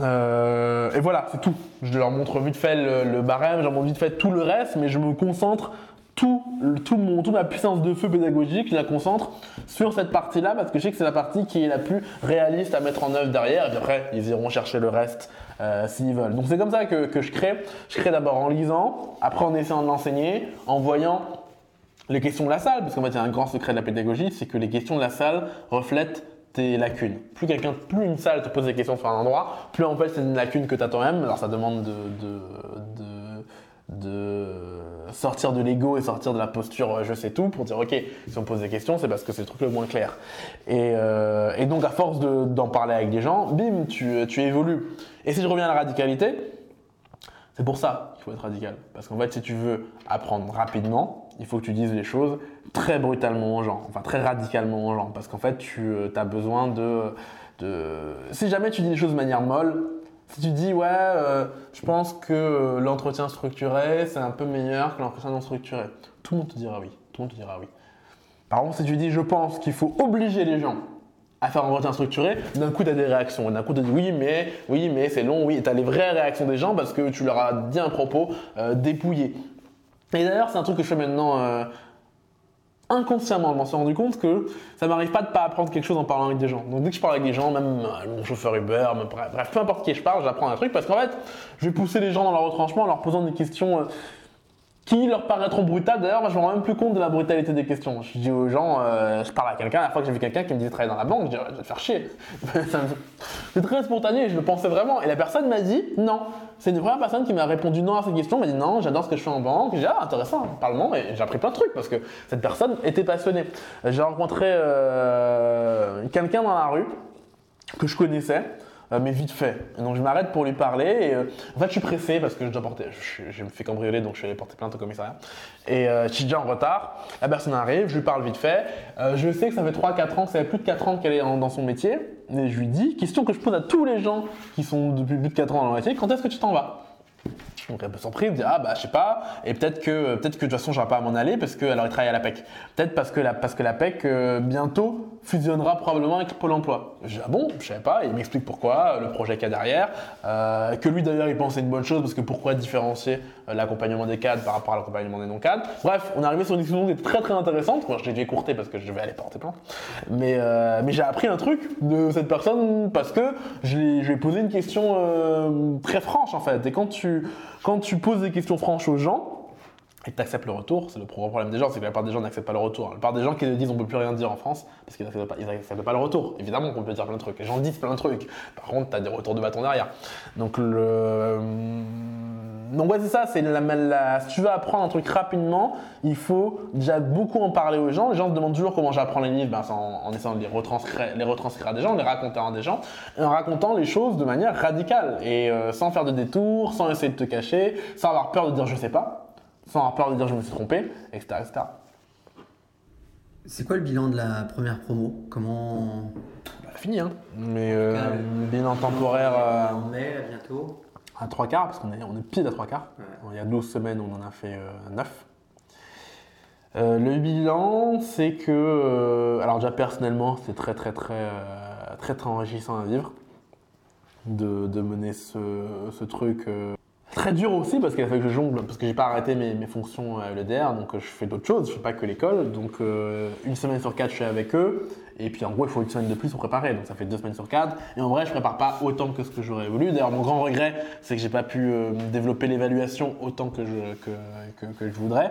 Speaker 2: Euh, et voilà, c'est tout. Je leur montre vite fait le, barème, je leur montre vite fait tout le reste, mais je me concentre tout, tout mon, toute ma puissance de feu pédagogique, je la concentre sur cette partie-là parce que je sais que c'est la partie qui est la plus réaliste à mettre en œuvre derrière. Et puis après, ils iront chercher le reste euh, s'ils veulent. Donc c'est comme ça que, que je crée. Je crée d'abord en lisant, après en essayant de l'enseigner, en voyant les questions de la salle, parce qu'en fait, il y a un grand secret de la pédagogie, c'est que les questions de la salle reflètent tes lacunes. Plus quelqu'un, plus une salle te pose des questions sur un endroit, plus en fait c'est une lacune que tu as toi-même. Alors ça demande de, de, de, sortir de l'ego et sortir de la posture euh, je sais tout pour dire ok, si on pose des questions, c'est parce que c'est le truc le moins clair. Et, euh, et donc à force de- d'en parler avec des gens, bim, tu, tu évolues. Et si je reviens à la radicalité, c'est pour ça qu'il faut être radical. Parce qu'en fait, si tu veux apprendre rapidement, il faut que tu dises les choses très brutalement aux gens, enfin très radicalement aux gens. Parce qu'en fait, tu as besoin de. Si jamais tu dis les choses de manière molle, si tu dis ouais, euh, je pense que euh, l'entretien structuré, c'est un peu meilleur que l'entretien non structuré, tout le monde te dira oui. Tout le monde te oui. Par contre, si tu dis je pense qu'il faut obliger les gens à faire un entretien structuré, d'un coup tu as des réactions. D'un coup tu dis oui mais, oui mais c'est long, oui. Tu as les vraies réactions des gens parce que tu leur as dit un propos euh, dépouillé. Et d'ailleurs c'est un truc que je fais maintenant euh, inconsciemment. Je m'en suis rendu compte que ça m'arrive pas de pas apprendre quelque chose en parlant avec des gens. Donc dès que je parle avec des gens, même euh, mon chauffeur Uber, bref, peu importe qui je parle, j'apprends un truc parce qu'en fait je vais pousser les gens dans leur retranchement en leur posant des questions... euh, qui leur paraîtront brutales. D'ailleurs, je me rends même plus compte de la brutalité des questions. Je dis aux gens, euh, je parle à quelqu'un, la fois que j'ai vu quelqu'un qui me disait travailler dans la banque, je dis, je vais te faire chier. [laughs] C'est très spontané, je le pensais vraiment. Et la personne m'a dit, non. C'est une première personne qui m'a répondu non à cette question, m'a dit non, j'adore ce que je fais en banque. J'ai dit, ah, intéressant, parlement. Et j'ai appris plein de trucs parce que cette personne était passionnée. J'ai rencontré euh, quelqu'un dans la rue que je connaissais, mais vite fait. Donc je m'arrête pour lui parler. Et, euh, en fait, je suis pressé parce que je dois porter. Je, me fais cambrioler, donc je suis allé porter plainte au commissariat. Et euh, je suis déjà en retard. La personne arrive, je lui parle vite fait. Euh, je sais que ça fait 3-4 ans, que ça fait plus de 4 ans qu'elle est dans son métier. Et je lui dis, question que je pose à tous les gens qui sont depuis plus de 4 ans dans le métier, quand est-ce que tu t'en vas? Donc elle peut s'en priver, me dit ah bah je sais pas, et peut-être que peut-être que de toute façon j'aurai pas à m'en aller parce que alors il travaille à la PEC. Peut-être parce que la parce PEC euh, bientôt fusionnera probablement avec Pôle Emploi. Je dis ah bon, je savais pas, il m'explique pourquoi, euh, le projet qu'il y a derrière, euh, que lui d'ailleurs il pensait une bonne chose parce que pourquoi différencier euh, l'accompagnement des cadres par rapport à l'accompagnement des non-cadres? Bref, on est arrivé sur une discussion qui était très très intéressante. Moi je l'ai dû écourter parce que je devais aller porter plainte. Mais mais j'ai appris un truc de cette personne parce que je lui ai posé une question très franche en fait. Et quand tu quand tu poses des questions franches aux gens et tu acceptes le retour, c'est le gros problème des gens, c'est que la plupart des gens n'acceptent pas le retour. La plupart des gens qui te disent on peut plus rien dire en France parce qu'ils n'acceptent pas, le retour. Évidemment qu'on peut dire plein de trucs. Les gens disent plein de trucs. Par contre, tu as des retours de bâton derrière. Donc le donc ouais c'est ça, c'est la, la- si tu veux apprendre un truc rapidement, il faut déjà beaucoup en parler aux gens. Les gens se demandent toujours comment j'apprends les livres, ben, en, en essayant de les retranscrire, les retranscrire à des gens, les raconter à des gens, en racontant les choses de manière radicale et euh, sans faire de détours, sans essayer de te cacher, sans avoir peur de dire je sais pas, sans avoir peur de dire je me suis trompé, etc. etc.
Speaker 1: C'est quoi le bilan de la première promo? Comment
Speaker 2: Bah, fini hein. Mais euh,
Speaker 1: Ah,
Speaker 2: bilan temporaire euh,
Speaker 1: En mai, là, bientôt.
Speaker 2: à trois quarts, parce qu'on est, on est pile à trois quarts.
Speaker 1: Ouais.
Speaker 2: Il y a 12 semaines, on en a fait euh, 9. Euh, le bilan, c'est que, alors déjà personnellement, c'est très très très très très enrichissant à vivre. de, de mener ce, ce truc. Euh, Très dur aussi parce qu'il a fallu que je jongle, parce que j'ai pas arrêté mes, fonctions à l'EDR, donc euh, je fais d'autres choses, je fais pas que l'école. Donc euh, une semaine sur quatre, je suis avec eux. Et puis en gros, il faut une semaine de plus pour préparer, donc ça fait deux semaines sur quatre. Et en vrai, je prépare pas autant que ce que j'aurais voulu. D'ailleurs, mon grand regret, c'est que j'ai pas pu euh, développer l'évaluation autant que je, que, que, je voudrais.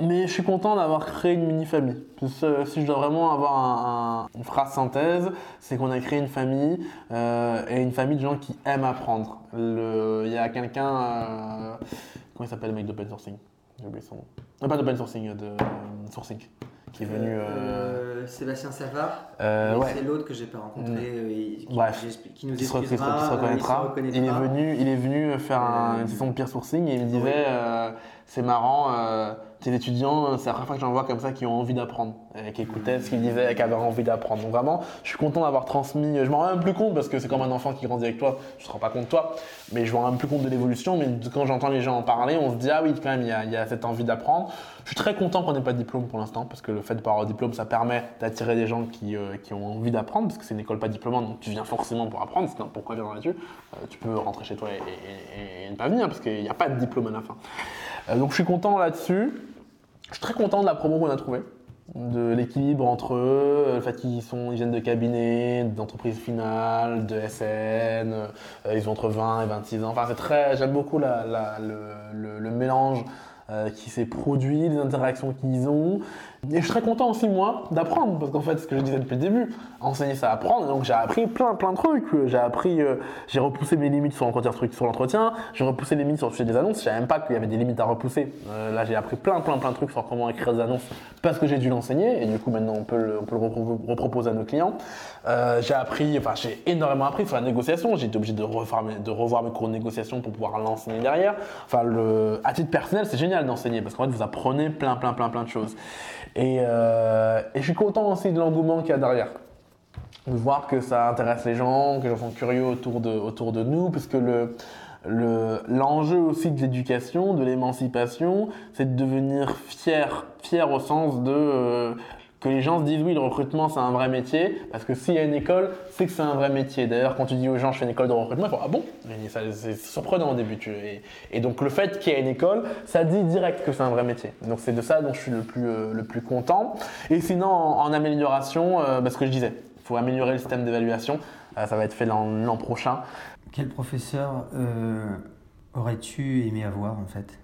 Speaker 2: Mais je suis content d'avoir créé une mini-famille. Si je dois vraiment avoir un- un- une phrase synthèse, c'est qu'on a créé une famille euh, et une famille de gens qui aiment apprendre. Il y a quelqu'un, euh, comment il s'appelle le mec d'open sourcing J'ai oublié son nom. Non, pas d'open sourcing, de euh, sourcing, qui est venu. euh,
Speaker 1: Euh, Sébastien Savard.
Speaker 2: euh, ouais.
Speaker 1: C'est l'autre que j'ai pas rencontré.
Speaker 2: Mm.
Speaker 1: euh, et qui,
Speaker 2: Bref.
Speaker 1: j'explique- qui nous
Speaker 2: qui se, qui
Speaker 1: euh,
Speaker 2: reconnaîtra.
Speaker 1: il se
Speaker 2: Il est venu, il est venu faire un-
Speaker 1: Euh,
Speaker 2: une session de peer sourcing et il me disait
Speaker 1: oui.
Speaker 2: euh, c'est marrant, euh, tes étudiants, c'est la première fois que j'en vois comme ça qui ont envie d'apprendre, qui écoutaient ce qu'il disait et qui avaient envie d'apprendre. Donc vraiment, je suis content d'avoir transmis. Je m'en rends même plus compte parce que c'est comme un enfant qui grandit avec toi. Je te rends pas compte de toi, mais je me rends même plus compte de l'évolution. Mais quand j'entends les gens en parler, on se dit ah oui quand même il y a, cette envie d'apprendre. Je suis très content qu'on n'ait pas de diplôme pour l'instant parce que le fait de pas avoir de diplôme, ça permet d'attirer des gens qui, euh, qui ont envie d'apprendre parce que c'est une école pas diplômante, donc tu viens forcément pour apprendre. Pourquoi viendrais-tu Euh, Tu peux rentrer chez toi et, ne pas venir parce qu'il n'y a pas de diplôme à la fin. Euh, donc je suis content là-dessus. Je suis très content de la promo qu'on a trouvée, de l'équilibre entre eux, le fait qu'ils sont, ils viennent de cabinets, d'entreprises finales, de SN, euh, ils ont entre 20 et 26 ans. Enfin, c'est très, j'aime beaucoup le mélange euh, qui s'est produit, les interactions qu'ils ont. Et je très content aussi, moi, d'apprendre, parce qu'en fait, ce que je disais depuis le début, enseigner, ça apprendre. Donc j'ai appris plein, plein de trucs. J'ai appris, euh, j'ai repoussé mes limites sur l'entretien, sur l'entretien, j'ai repoussé les limites sur le sujet des annonces. Je savais même pas qu'il y avait des limites à repousser. Euh, là, j'ai appris plein, plein, plein de trucs sur comment écrire des annonces parce que j'ai dû l'enseigner. Et du coup, maintenant, on peut le, on peut le repro- reproposer à nos clients. Euh, j'ai appris, enfin, j'ai énormément appris sur la négociation. J'ai été obligé de revoir, mes, cours de négociation pour pouvoir l'enseigner derrière. Enfin, à titre personnel, c'est génial d'enseigner parce qu'en fait, vous apprenez plein, plein, plein, plein de choses. Et, euh, et je suis content aussi de l'engouement qu'il y a derrière. De voir que ça intéresse les gens, que les gens sont curieux autour de, autour de nous, parce le- l'enjeu aussi de l'éducation, de l'émancipation, c'est de devenir fier, fier au sens de euh, que les gens se disent oui, le recrutement c'est un vrai métier, parce que s'il y a une école, c'est que c'est un vrai métier. D'ailleurs, quand tu dis aux gens je fais une école de recrutement, ils font ah bon? C'est surprenant au début. tu- et, et donc le fait qu'il y ait une école, ça dit direct que c'est un vrai métier. Donc c'est de ça dont je suis le plus, euh, le plus content. Et sinon, en, en amélioration, euh, bah, ce que je disais, il faut améliorer le système d'évaluation. Euh, ça va être fait l'an prochain.
Speaker 1: Quel professeur euh, aurais-tu aimé avoir en fait?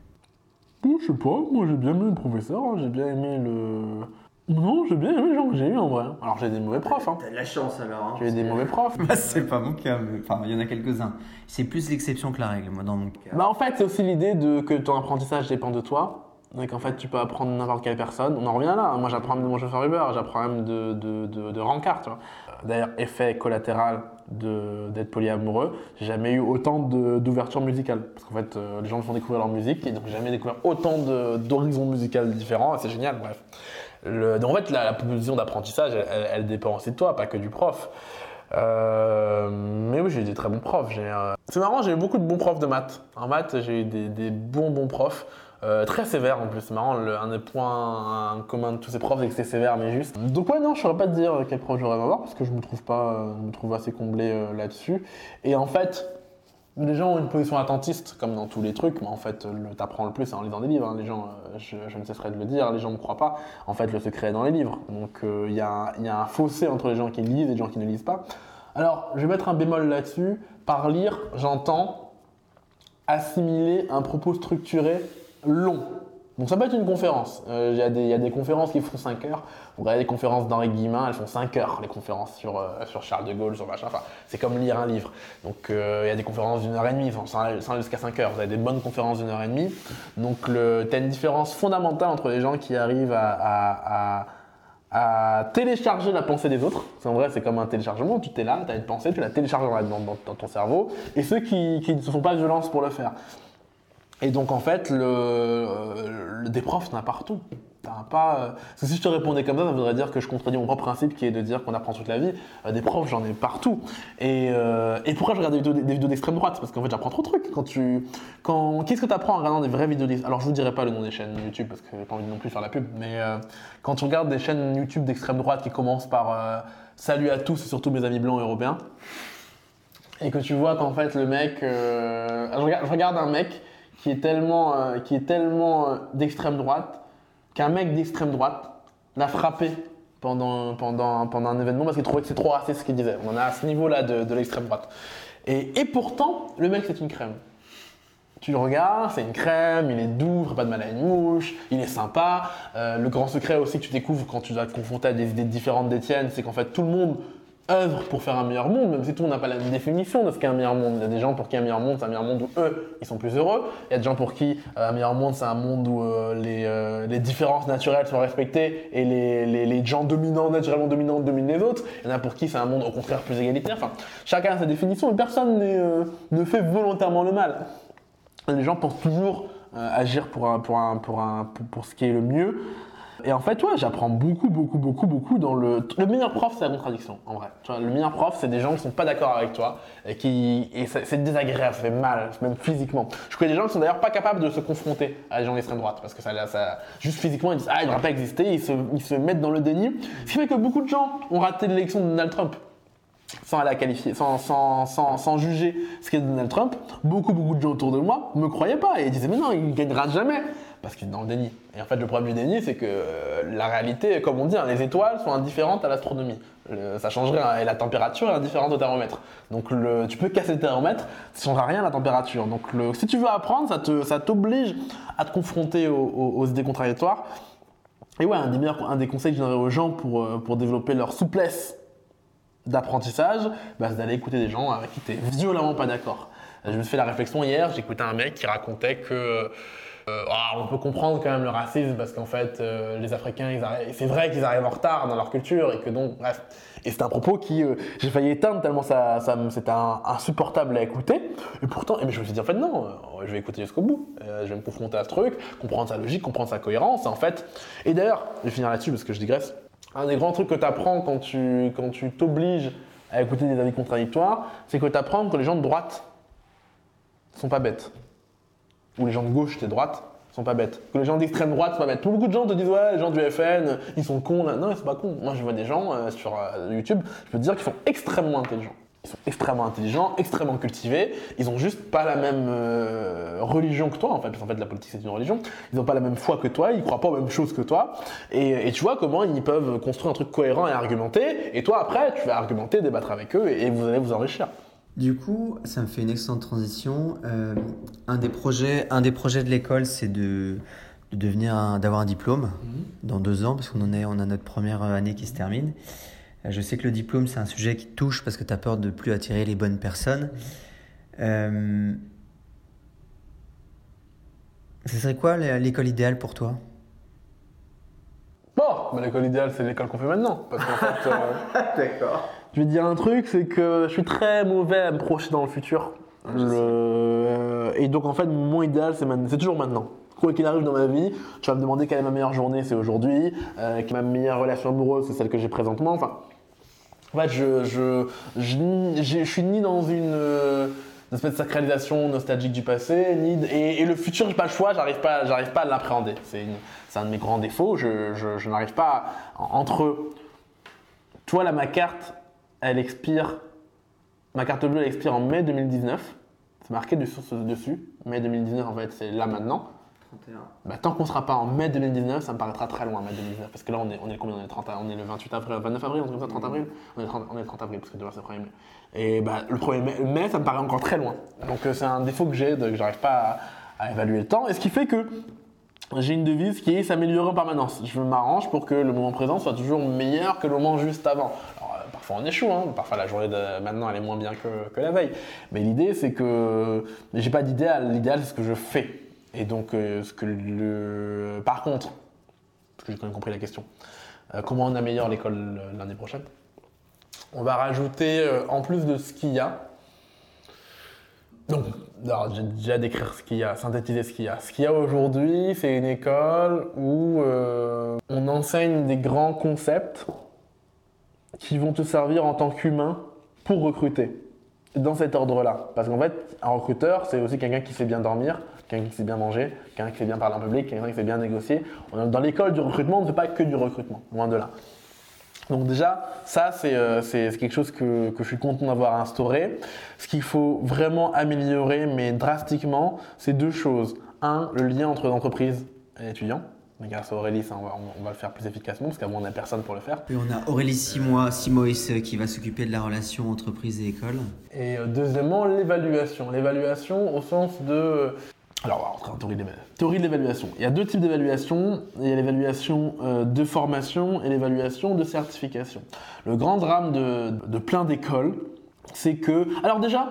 Speaker 2: Je sais pas, moi j'ai bien aimé le professeur, hein, j'ai bien aimé le. Non, j'ai bien aimé les gens que j'ai eu en vrai. Alors j'ai des mauvais profs, hein.
Speaker 1: T'as de la chance alors. Hein,
Speaker 2: J'ai eu des mauvais profs.
Speaker 1: Bah, c'est pas mon cas, mais enfin, il y en a quelques-uns. C'est plus l'exception que la règle, moi, dans mon cas.
Speaker 2: Bah en fait, c'est aussi l'idée de que ton apprentissage dépend de toi. Et qu'en fait, tu peux apprendre n'importe quelle personne. On en revient là. Moi, j'apprends même de mon chauffeur Uber, j'apprends même de, de, de, de Rancard, tu vois. D'ailleurs, effet collatéral de- d'être polyamoureux, j'ai jamais eu autant de- d'ouverture musicale. Parce qu'en fait, euh, les gens me font découvrir leur musique et donc j'ai jamais découvert autant de- d'horizons musicaux différents et c'est génial, bref. En fait, la, la proposition d'apprentissage, elle, dépend aussi de toi, pas que du prof. Euh, mais oui, j'ai eu des très bons profs. C'est marrant, j'ai eu beaucoup de bons profs de maths. En maths, j'ai eu des, bons bons profs. euh, très sévères en plus, c'est marrant, un des points en commun de tous ces profs, c'est que c'est sévère mais juste. Donc ouais, non, je saurais pas te dire quel prof j'aurais aimé avoir parce que je me trouve pas, euh, je me trouve assez comblé là-dessus. Et en fait, les gens ont une position attentiste, comme dans tous les trucs, mais en fait, t'apprends le plus en lisant des livres. hein. Les gens, euh, je, ne cesserai de le dire, les gens ne croient pas. En fait, le secret est dans les livres. Donc, euh, il y a un fossé entre les gens qui lisent et les gens qui ne lisent pas. Alors, je vais mettre un bémol là-dessus. Par lire, j'entends assimiler un propos structuré long. Donc ça peut être une conférence. Euh, Il y, a des- conférences qui font 5 heures. Vous regardez les conférences d'Henri Guillemin, elles font 5 heures, les conférences sur, euh, sur Charles de Gaulle, sur machin. C'est comme lire un livre. Donc euh, il y a des conférences d'une heure et demie, enfin, sans, jusqu'à 5 heures. Vous avez des bonnes conférences d'une heure et demie. Donc tu as une différence fondamentale entre les gens qui arrivent à, télécharger la pensée des autres. En vrai, c'est comme un téléchargement. Tu es là, tu as une pensée, tu la télécharges dans- dans ton cerveau. Et ceux qui, qui ne se font pas violence pour le faire. Et donc en fait, euh, des profs, t'en as partout. T'en as pas. euh, Parce que si je te répondais comme ça, ça voudrait dire que je contredis mon propre principe qui est de dire qu'on apprend toute la vie. Euh, des profs, j'en ai partout. Et, pourquoi je regarde des vidéos, d'extrême droite? Parce qu'en fait, j'apprends trop de trucs. Quand tu, qu'est-ce que tu apprends en regardant des vraies vidéos Alors, je vous dirai pas le nom des chaînes YouTube parce que j'ai pas envie non plus de faire la pub. Mais quand tu regardes des chaînes YouTube d'extrême droite qui commencent par Salut à tous et surtout mes amis blancs européens et que tu vois qu'en fait le mec, je regarde un mec qui est tellement, euh, qui est tellement euh, d'extrême droite qu'un mec d'extrême droite l'a frappé pendant, pendant, pendant un événement parce qu'il trouvait que c'est trop raciste ce qu'il disait. On en a à ce niveau-là de, de l'extrême droite. Et, et pourtant, le mec c'est une crème. Tu le regardes, c'est une crème, il est doux, il ferait pas de mal à une mouche, il est sympa. Euh, le grand secret aussi que tu découvres quand tu dois te confronter à des idées différentes des tiennes, c'est qu'en fait tout le monde œuvre pour faire un meilleur monde, même si tout le monde n'a pas la même définition de ce qu'est un meilleur monde. Il y a des gens pour qui un meilleur monde, c'est un meilleur monde où eux, ils sont plus heureux. Il y a des gens pour qui euh, un meilleur monde, c'est un monde où euh, les, euh, les différences naturelles sont respectées et les, les, les gens dominants, naturellement dominants, dominent les autres. Il y en a pour qui c'est un monde au contraire plus égalitaire. Enfin, chacun a sa définition et personne ne fait volontairement le mal. Les gens pensent toujours agir pour, un, pour, un, pour, un, pour, pour ce qui est le mieux. Et en fait, ouais, j'apprends beaucoup, beaucoup, beaucoup, beaucoup dans le. Le meilleur prof, c'est la contradiction, en vrai. Tu vois, le meilleur prof, c'est des gens qui sont pas d'accord avec toi et qui. Et c'est désagréable, ça fait mal, même physiquement. Je connais des gens qui sont d'ailleurs pas capables de se confronter à des gens d'extrême droite parce que ça. Juste physiquement, ils disent Ah, il ne devrait pas exister, ils se, mettent dans le déni. Ce qui fait que beaucoup de gens ont raté l'élection de Donald Trump sans la qualifier, sans, sans, sans, juger ce qu'est Donald Trump, beaucoup, beaucoup de gens autour de moi me croyaient pas et disaient mais non, il gagnera jamais parce qu'il est dans le déni. Et en fait, le problème du déni, c'est que euh, la réalité, comme on dit, hein, les étoiles sont indifférentes à l'astronomie. Ça changerait, hein, et la température est indifférente au thermomètre. Donc tu peux casser le thermomètre, ça ne changera rien à la température. Donc si tu veux apprendre, ça te- ça t'oblige à te confronter aux, idées contradictoires. Et ouais, un des, meilleurs, un des conseils que je donnerais aux gens pour, euh, pour développer leur souplesse d'apprentissage, bah, c'est d'aller écouter des gens avec qui tu es violemment pas d'accord. Euh, Je me suis fait la réflexion hier, j'écoutais un mec qui racontait que euh, ah, on peut comprendre quand même le racisme parce qu'en fait euh, les Africains, c'est vrai qu'ils arrivent en retard dans leur culture et que donc bref. Et c'est un propos qui euh, j'ai failli éteindre tellement ça, c'était insupportable à écouter. Et pourtant, je me suis dit en fait non, je vais écouter jusqu'au bout. Je vais me confronter à ce truc, comprendre sa logique, comprendre sa cohérence en fait. Et d'ailleurs, je vais finir là-dessus parce que je digresse. Un des grands trucs que tu apprends quand tu quand tu t'obliges à écouter des avis contradictoires, c'est que tu apprends que les gens de droite sont pas bêtes. Ou les gens de gauche et de droite sont pas bêtes. Que les gens d'extrême droite sont pas bêtes. Beaucoup de gens te disent ouais, les gens du FN, ils sont cons. Là. Non, ils sont pas cons. Moi, je vois des gens euh, sur euh, YouTube, je peux te dire qu'ils sont extrêmement intelligents. Ils sont extrêmement intelligents, extrêmement cultivés. Ils ont juste pas la même euh, religion que toi, en fait, parce qu'en fait, la politique, c'est une religion. Ils ont pas la même foi que toi, ils croient pas aux mêmes choses que toi. Et, tu vois comment ils peuvent construire un truc cohérent et argumenté. Et toi, après, tu vas argumenter, débattre avec eux et vous allez vous enrichir.
Speaker 1: Du coup, ça me fait une excellente transition. Euh, un, des projets, un des projets de l'école, c'est de, de devenir un- d'avoir un diplôme dans deux ans, parce qu'on en est, on a notre première année qui se termine. Euh, Je sais que le diplôme, c'est un sujet qui te touche parce que tu as peur de plus attirer les bonnes personnes. Euh, ce serait quoi l'é- l'école idéale pour toi?
Speaker 2: Bon, bah, l'école idéale, c'est l'école qu'on fait maintenant. Parce qu'en [laughs] fait, euh,
Speaker 1: D'accord.
Speaker 2: Je vais te dire un truc, c'est que je suis très mauvais à me projeter dans le futur. Le- Et donc, en fait, mon moment idéal, c'est toujours maintenant. Quoi qu'il arrive dans ma vie, tu vas me demander quelle est ma meilleure journée, c'est aujourd'hui. Euh, quelle est ma meilleure relation amoureuse, c'est celle que j'ai présentement. Enfin, en fait, je, je, je, je- je suis ni dans une, euh, une espèce de sacralisation nostalgique du passé, ni et, et le futur, j'ai pas le choix, j'arrive pas, j'arrive pas à l'appréhender. C'est un de mes grands défauts. Je n'arrive pas à- entre. Toi, là, ma carte, elle expire. Ma carte bleue, elle expire en mai 2019. C'est marqué dessus, dessus. Mai 2019, en fait, c'est là maintenant. Bah, tant qu'on sera pas en mai 2019, ça me paraîtra très loin, mai 2019. Parce que là, on est, on est combien? On est, 30, on est le 28 avril, 29 avril, on est comme ça, 30 avril? On est, 30, on est le 30 avril, parce que demain c'est le 1er mai. Et bah, le 1er mai, mai, ça me paraît encore très loin. Donc euh, c'est un défaut que j'ai, que j'arrive pas à, à évaluer le temps. Et ce qui fait que j'ai une devise qui est s'améliorer en permanence. Je m'arrange pour que le moment présent soit toujours meilleur que le moment juste avant. Parfois on échoue, hein. parfois la journée de maintenant elle est moins bien que, la veille. Mais l'idée c'est que j'ai pas d'idéal. L'idéal c'est ce que je fais. Et donc euh, ce que le. Par contre, parce que j'ai quand même compris la question, euh, comment on améliore l'école l'année prochaine On va rajouter euh, en plus de ce qu'il y a. Donc, j'ai déjà décrire ce qu'il y a, synthétiser ce qu'il y a. Ce qu'il y a aujourd'hui, c'est une école où on enseigne des grands concepts qui vont te servir en tant qu'humain pour recruter. Dans cet ordre-là. Parce qu'en fait, un recruteur, c'est aussi quelqu'un qui sait bien dormir, quelqu'un qui sait bien manger, quelqu'un qui sait bien parler en public, quelqu'un qui sait bien négocier. Dans l'école du recrutement, on ne fait pas que du recrutement, loin de là. Donc déjà, ça c'est euh, quelque chose que, que je suis content d'avoir instauré. Ce qu'il faut vraiment améliorer, mais drastiquement, c'est deux choses. Un, le lien entre l'entreprise et l'étudiant. Mais grâce à Aurélie, ça, on, va, on va le faire plus efficacement parce qu'avant on n'a personne pour le faire.
Speaker 1: Puis on a Aurélie Simois, Simois euh, qui va s'occuper de la relation entreprise et école.
Speaker 2: Et euh, deuxièmement, l'évaluation. L'évaluation au sens de... Alors, on va rentrer en théorie de l'évaluation. Théorie de l'évaluation. Il y a deux types d'évaluation. Il y a l'évaluation euh, de formation et l'évaluation de certification. Le grand drame de, de plein d'écoles, c'est que... Alors déjà,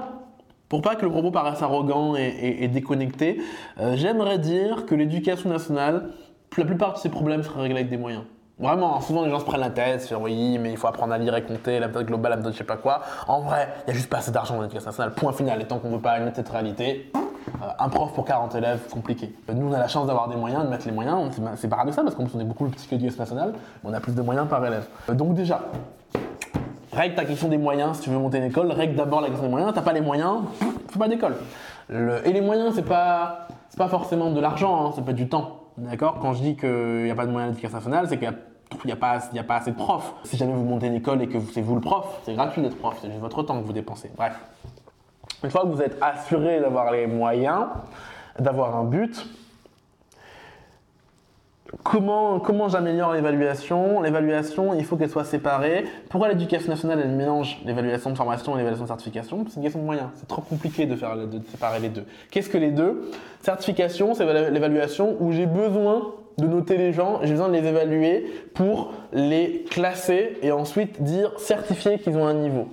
Speaker 2: pour pas que le propos paraisse arrogant et, et- et déconnecté, euh, j'aimerais dire que l'éducation nationale, la plupart de ces problèmes seraient réglés avec des moyens. Vraiment, souvent les gens se prennent la tête sur oui, mais il faut apprendre à lire et compter, la méthode globale, la méthode je sais pas quoi. En vrai, il n'y a juste pas assez d'argent dans l'éducation nationale. Point final. Et tant qu'on ne veut pas admettre cette réalité, euh, un prof pour 40 élèves, compliqué. Euh, Nous, on a la chance d'avoir des moyens, de mettre les moyens. C'est- paradoxal parce qu'en plus, on est beaucoup plus petit que l'éducation nationale, mais on a plus de moyens par élève. Euh, Donc, déjà, règle ta question des moyens si tu veux monter une école. Règle d'abord la question des moyens. T'as pas les moyens, fais pas d'école. Le- Et les moyens, c'est pas, pas forcément de l'argent, hein, ça peut du temps. D'accord? Quand je dis qu'il n'y a pas de moyens d'éducation nationale, c'est qu'il n'y a, pas, a pas assez de profs. Si jamais vous montez une école et que c'est vous le prof, c'est gratuit d'être prof, c'est juste votre temps que vous dépensez. Bref. Une fois que vous êtes assuré d'avoir les moyens, d'avoir un but, Comment, j'améliore l'évaluation? L'évaluation, il faut qu'elle soit séparée. Pourquoi l'éducation nationale, elle mélange l'évaluation de formation et l'évaluation de certification? C'est une question de moyens. C'est trop compliqué de, faire, de séparer les deux. Qu'est-ce que les deux? Certification, c'est l'évaluation où j'ai besoin de noter les gens, j'ai besoin de les évaluer pour les classer et ensuite dire certifier qu'ils ont un niveau.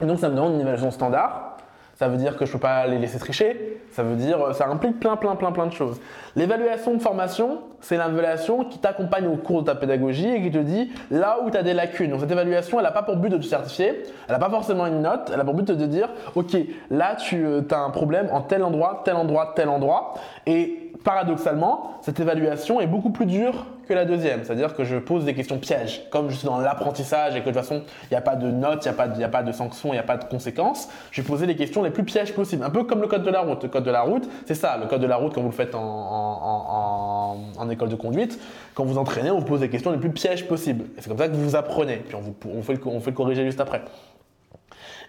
Speaker 2: Et donc ça me demande une évaluation standard. Ça veut dire que je peux pas les laisser tricher. Ça veut dire, ça implique plein, plein, plein, plein de choses. L'évaluation de formation, c'est l'évaluation qui t'accompagne au cours de ta pédagogie et qui te dit là où tu as des lacunes. Donc cette évaluation, elle n'a pas pour but de te certifier, elle n'a pas forcément une note, elle a pour but de te dire, ok, là tu as un problème en tel endroit, tel endroit, tel endroit. Et paradoxalement, cette évaluation est beaucoup plus dure que la deuxième. C'est-à-dire que je pose des questions pièges. Comme je suis dans l'apprentissage et que de toute façon, il n'y a pas de notes, il n'y a, pas de- sanctions, il n'y a pas de conséquences, je vais poser les questions les plus pièges possibles. Un peu comme le code de la route. Le code de la route, c'est ça. Le code de la route, quand vous le faites en, école de conduite, quand vous entraînez, on vous pose les questions les plus pièges possibles. Et c'est comme ça que vous apprenez. Puis on, fait, le, on fait le corriger juste après.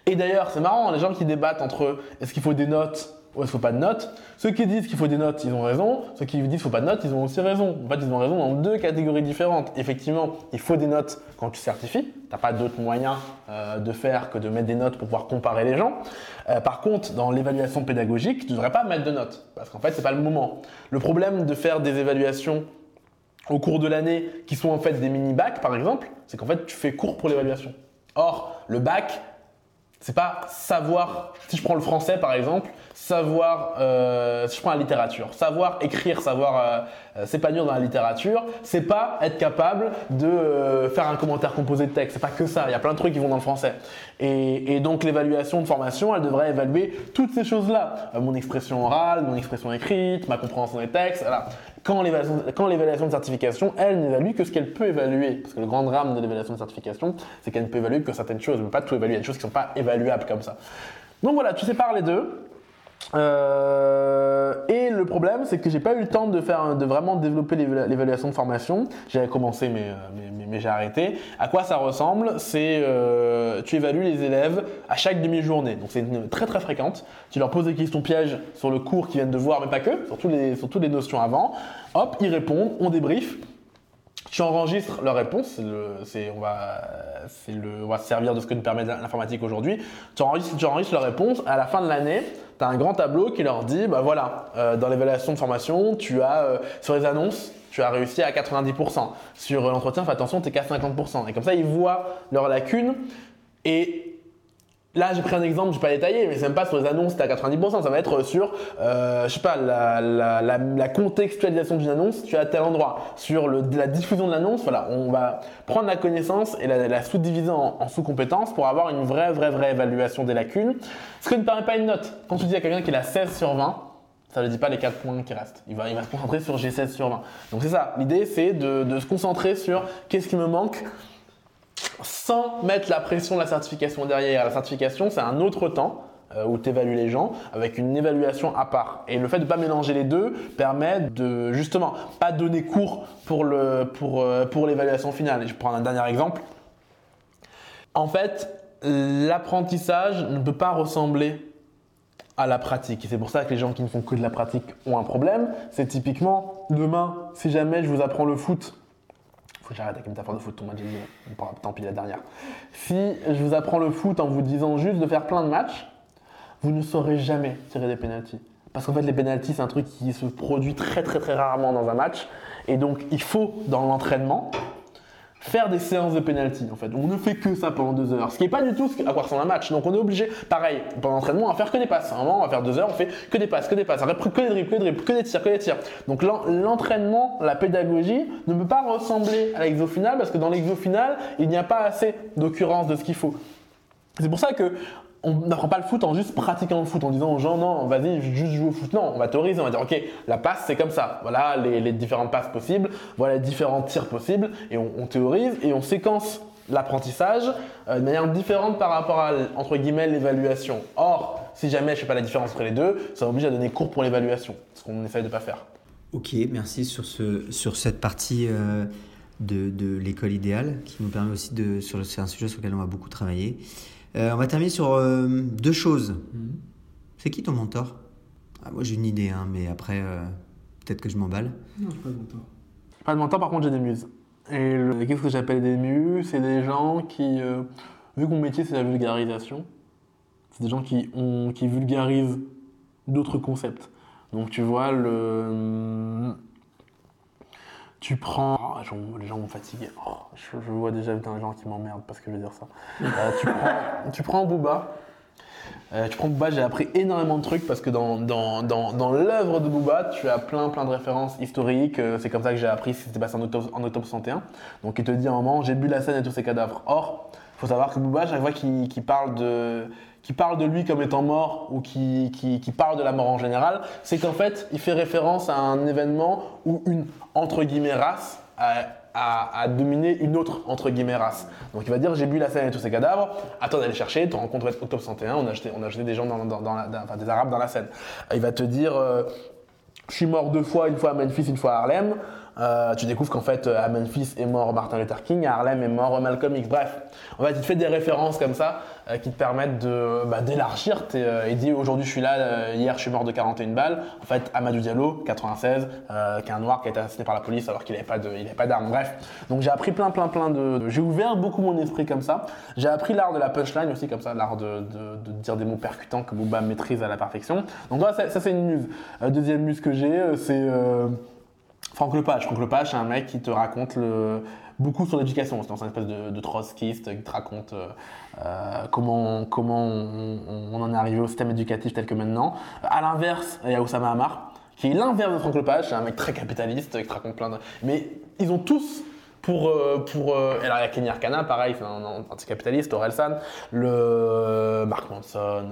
Speaker 2: Et d'ailleurs, c'est marrant, les gens qui débattent entre est-ce qu'il faut des notes est-ce faut pas de notes? Ceux qui disent qu'il faut des notes, ils ont raison. Ceux qui disent qu'il faut pas de notes, ils ont aussi raison. En fait, ils ont raison dans deux catégories différentes. Effectivement, il faut des notes quand tu certifies. T'as pas d'autre moyen euh, de faire que de mettre des notes pour pouvoir comparer les gens. Euh, par contre, dans l'évaluation pédagogique, tu ne devrais pas mettre de notes parce qu'en fait, c'est pas le moment. Le problème de faire des évaluations au cours de l'année qui sont en fait des mini-bacs par exemple, c'est qu'en fait tu fais cours pour l'évaluation. Or, le bac, c'est pas savoir, si je prends le français par exemple, savoir, euh, je prends la littérature, savoir écrire, savoir euh, euh, s'épanouir dans la littérature, c'est pas être capable de euh, faire un commentaire composé de texte, c'est pas que ça, il y a plein de trucs qui vont dans le français. Et, et donc l'évaluation de formation, elle devrait évaluer toutes ces choses-là, Euh, mon expression orale, mon expression écrite, ma compréhension des textes, voilà. Quand l'évaluation quand l'évaluation de certification, elle n'évalue que ce qu'elle peut évaluer. Parce que le grand drame de l'évaluation de certification, c'est qu'elle ne peut évaluer que certaines choses, elle ne peut pas tout évaluer. Il y a des choses qui ne sont pas évaluables comme ça. Donc voilà, tu sépares les deux. Euh, et le problème, c'est que j'ai pas eu le temps de faire, de vraiment développer l'éva- l'évaluation de formation. J'avais commencé, mais, euh, mais, j'ai arrêté. À quoi ça ressemble? C'est euh, tu évalues les élèves à chaque demi-journée. Donc c'est très très fréquente. Tu leur poses des questions pièges sur le cours qu'ils viennent de voir, mais pas que, sur, tous les, sur toutes les notions avant. Hop, ils répondent, on débrief. Tu enregistres leurs réponses, on, va, on va se servir de ce que nous permet l'informatique aujourd'hui. Tu enregistres, tu enregistres leurs réponses, à la fin de l'année, tu as un grand tableau qui leur dit, bah voilà, euh, dans l'évaluation de formation, tu as, euh, sur les annonces, tu as réussi à 90%. Sur euh, l'entretien, fais attention, tu es qu'à 50%. Et comme ça, ils voient leurs lacunes et Là, j'ai pris un exemple, je vais pas détailler, mais c'est même pas sur les annonces, t'es à 90%, ça va être sur, euh, je sais pas, la, contextualisation d'une annonce, tu es à tel endroit. Sur la diffusion de l'annonce, voilà, on va prendre la connaissance et la, sous-diviser en, en sous-compétences pour avoir une vraie, vraie, vraie évaluation des lacunes. Ce que ne permet pas une note. Quand tu dis à quelqu'un qu'il a 16 sur 20, ça ne dit pas les 4 points qui restent. Il va, il va se concentrer sur j'ai 16 sur 20. Donc c'est ça, l'idée c'est de se concentrer sur qu'est-ce qui me manque sans mettre la pression de la certification derrière. La certification, c'est un autre temps euh, où tu évalues les gens avec une évaluation à part. Et le fait de ne pas mélanger les deux permet de justement pas donner cours pour euh, pour l'évaluation finale. Et je prends un dernier exemple. En fait, l'apprentissage ne peut pas ressembler à la pratique. Et c'est pour ça que les gens qui ne font que de la pratique ont un problème. C'est typiquement, demain, si jamais je vous apprends le foot, faut j'arrête avec une métaphore de foot, ton match, tant pis la dernière. Si je vous apprends le foot en vous disant juste de faire plein de matchs, vous ne saurez jamais tirer des pénalties. Parce qu'en fait, les pénalties, c'est un truc qui se produit très très très rarement dans un match. Et donc, il faut, dans l'entraînement, faire des séances de penalty en fait. On ne fait que ça pendant deux heures, ce qui n'est pas du tout à quoi ressemble un match. Donc on est obligé, pareil, pendant l'entraînement, à faire que des passes. À un moment, on va faire deux heures, on fait que des passes, que des passes, que des dribbles, que des dribbles, que des tirs, que des tirs. Donc l'entraînement, la pédagogie ne peut pas ressembler à l'exo final parce que dans l'exo final, il n'y a pas assez d'occurrence de ce qu'il faut. C'est pour ça que on n'apprend pas le foot en juste pratiquant le foot, en disant aux gens non, vas-y, juste joue au foot. Non, on va théoriser, on va dire ok, la passe c'est comme ça. Voilà les, différentes passes possibles, voilà les différents tirs possibles, et on, théorise et on séquence l'apprentissage euh, de manière différente par rapport à entre guillemets l'évaluation. Or, si jamais je ne sais pas la différence entre les deux, ça m'oblige à donner cours pour l'évaluation, ce qu'on essaye de pas faire.
Speaker 1: Ok, merci sur, ce, sur cette partie euh, de, de l'école idéale qui nous permet aussi de. C'est un sujet sur lequel on va beaucoup travailler. Euh, on va terminer sur euh, deux choses. Mhm. C'est qui ton mentor? Ah, Moi j'ai une idée, hein, mais après euh, peut-être que je m'emballe.
Speaker 3: Non, j'ai pas de mentor.
Speaker 2: Pas de mentor, par contre j'ai des muses. Et qu'est-ce que j'appelle des muses C'est des gens qui, vu que mon métier c'est la vulgarisation, c'est des gens qui, ont, qui vulgarisent d'autres concepts. Donc tu vois, le, tu prends. Oh, les gens vont fatiguer. Oh, je, vois déjà des gens qui m'emmerdent parce que je vais dire ça. Euh, tu, prends, [laughs] tu prends Booba. Euh, tu prends Booba, j'ai appris énormément de trucs parce que dans, dans, dans, dans l'œuvre de Booba, tu as plein plein de références historiques. Euh, c'est comme ça que j'ai appris ce qui s'était passé en octobre, en octobre 61. Donc il te dit à un moment, j'ai bu la scène et tous ces cadavres. Or, faut savoir que Booba, chaque fois qu'il parle de qui parle de lui comme étant mort ou qui, qui, parle de la mort en général, c'est qu'en fait, il fait référence à un événement où une, entre guillemets, race a, dominé une autre, entre guillemets, race. Donc il va dire, j'ai bu la scène et tous ces cadavres, attends d'aller chercher, tu rencontres octobre 61, on a jeté, on a jeté des gens, dans, la, des Arabes dans la scène. Il va te dire, euh, je suis mort deux fois, une fois à Memphis, une fois à Harlem. Euh, tu découvres qu'en fait, à Memphis est mort Martin Luther King, à Harlem est mort Malcolm X. Bref, en fait, il te fait des références comme ça euh, qui te permettent de bah, d'élargir. Euh, il dit aujourd'hui je suis là, hier je suis mort de 41 balles. En fait, Amadou Diallo, 96, qui est un noir qui a été assassiné par la police alors qu'il n'avait pas pas d'armes. Bref, donc j'ai appris plein, plein, plein de. J'ai ouvert beaucoup mon esprit comme ça. J'ai appris l'art de la punchline aussi comme ça, l'art de, de, dire des mots percutants que Booba maîtrise à la perfection. Donc ça, ça c'est une muse. deuxième muse que j'ai, c'est Franck Lepage. Franck Lepage, c'est un mec qui te raconte beaucoup sur l'éducation. C'est un espèce de, de trotskiste qui te raconte euh, euh, comment, comment on, en est arrivé au système éducatif tel que maintenant. À l'inverse, il y a Oussama Hamar, qui est l'inverse de Franck Lepage. C'est un mec très capitaliste qui te raconte plein de. Mais ils ont tous pour, euh, pour alors il y a Kenny Arcana, pareil, un anticapitaliste, Orelsan, le Mark Manson,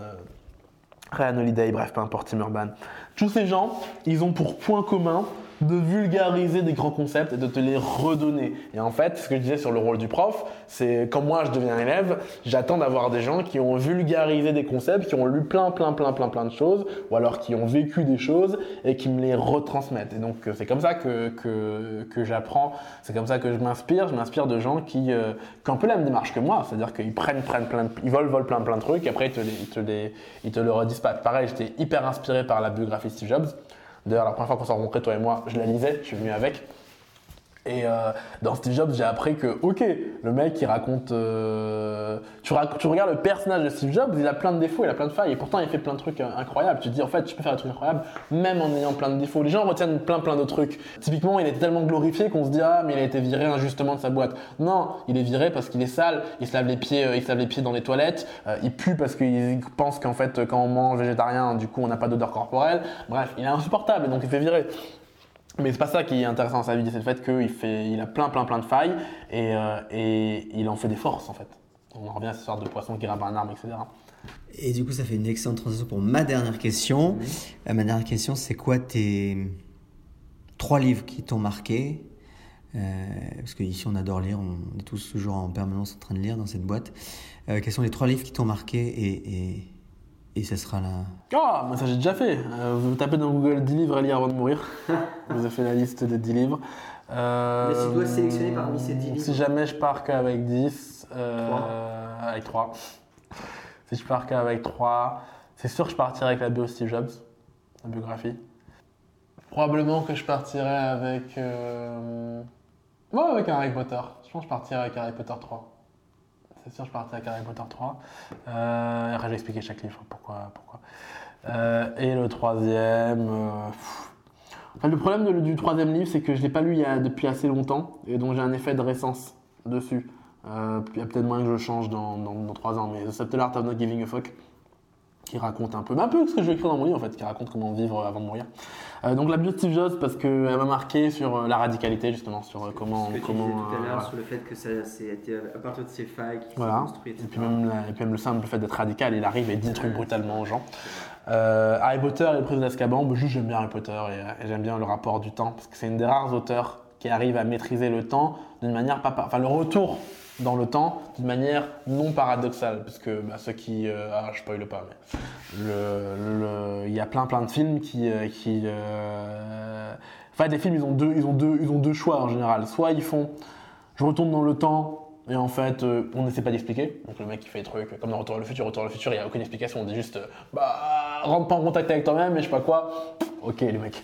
Speaker 2: Ryan Holiday, bref, peu importe, Tim Urban. Tous ces gens, ils ont pour point commun de vulgariser des grands concepts et de te les redonner. Et en fait, ce que je disais sur le rôle du prof, c'est quand moi je deviens élève, j'attends d'avoir des gens qui ont vulgarisé des concepts, qui ont lu plein, plein, plein, plein, plein de choses, ou alors qui ont vécu des choses et qui me les retransmettent. Et donc, c'est comme ça que, que, j'apprends, c'est comme ça que je m'inspire. Je m'inspire de gens qui, euh, qui ont un peu la même démarche que moi, c'est-à-dire qu'ils prennent, prennent plein, ils volent, volent plein, plein de trucs, et après ils te, les, ils te, les, ils te redisent pas. Pareil, j'étais hyper inspiré par la biographie Steve Jobs. D'ailleurs, la première fois qu'on s'est rencontrés, toi et moi, je la lisais, je suis venu avec. Et euh, dans Steve Jobs, j'ai appris que, ok, le mec qui raconte. Euh, tu, tu, regardes le personnage de Steve Jobs, il a plein de défauts, il a plein de failles, et pourtant il fait plein de trucs euh, incroyables. Tu te dis, en fait, je peux faire des trucs incroyables, même en ayant plein de défauts. Les gens retiennent plein, plein de trucs. Typiquement, il est tellement glorifié qu'on se dit, ah, mais il a été viré injustement de sa boîte. Non, il est viré parce qu'il est sale, il se lave les pieds, il se lave les pieds dans les toilettes, il pue parce qu'il pense qu'en fait, quand on mange végétarien, du coup, on n'a pas d'odeur corporelle. Bref, il est insupportable, donc il fait virer. Mais c'est pas ça qui est intéressant dans sa vie, c'est le fait qu'il fait, il a plein, plein, plein de failles et, euh, et, il en fait des forces en fait. On en revient à cette histoire de poisson qui grimpe un arbre, etc.
Speaker 1: Et du coup, ça fait une excellente transition pour ma dernière question. Euh, ma dernière question, c'est quoi tes trois livres qui t'ont marqué? Euh, Parce qu'ici, on adore lire, on est tous toujours en permanence en train de lire dans cette boîte. quels sont les trois livres qui t'ont marqué et, et et ça sera là.
Speaker 2: Ah, mais ça j'ai déjà fait. Euh, vous tapez dans Google 10 livres à lire avant de mourir. [laughs] vous avez fait la liste des 10 livres.
Speaker 1: Euh, mais si tu dois sélectionner parmi ces 10 livres
Speaker 2: Si jamais je pars qu'avec 10, euh, avec 3. [laughs] Si je pars qu'avec 3, c'est sûr que je partirai avec la bio Steve Jobs, la biographie. Probablement que je partirai avec. Euh... Ouais, avec Harry Potter. Je pense que je partirai avec Harry Potter 3. C'est sûr, je partirai avec Harry Potter 3. Euh, après, je vais expliquer chaque livre pourquoi. pourquoi. Euh, et le troisième. euh. Enfin, le problème du troisième livre, c'est que je ne l'ai pas lu il y a, depuis assez longtemps et donc j'ai un effet de récence dessus. Il y a peut-être moyen que je change dans, dans, dans 3 ans, mais The Subtle Art of Not Giving a Fuck, qui raconte un peu, un peu ce que je vais écrire dans mon livre en fait, qui raconte comment vivre avant de mourir. Euh, donc la bio de Steve Jobs, parce qu'elle m'a marqué sur euh, la radicalité justement, sur euh, comment.
Speaker 1: Ce que
Speaker 2: comment
Speaker 1: disais tout à
Speaker 2: euh,
Speaker 1: l'heure sur le fait que ça c'était à partir de ces failles qui
Speaker 2: Voilà. Et puis, même la- et puis même le simple fait d'être radical, il arrive et dit des trucs brutalement aux gens. Euh, Harry Potter et le prisonnier d'Azkaban, bah, juste j'aime bien Harry Potter et, et j'aime bien le rapport du temps, parce que c'est une des rares auteurs qui arrive à maîtriser le temps d'une manière pas, pas- enfin le retour dans le temps d'une manière non paradoxale, parce que bah, ceux qui, euh, ah je spoil pas, mais il y a plein plein de films qui, euh, euh, enfin des films ils ont deux, ils ont deux, ils ont deux choix en général, soit ils font je retourne dans le temps et en fait euh, on n'essaie pas d'expliquer. Donc le mec qui fait des trucs comme dans Retour vers le futur, Retour vers le futur, il n'y a aucune explication, on dit juste bah rentre pas en contact avec toi-même et je sais pas quoi. Ok les mecs.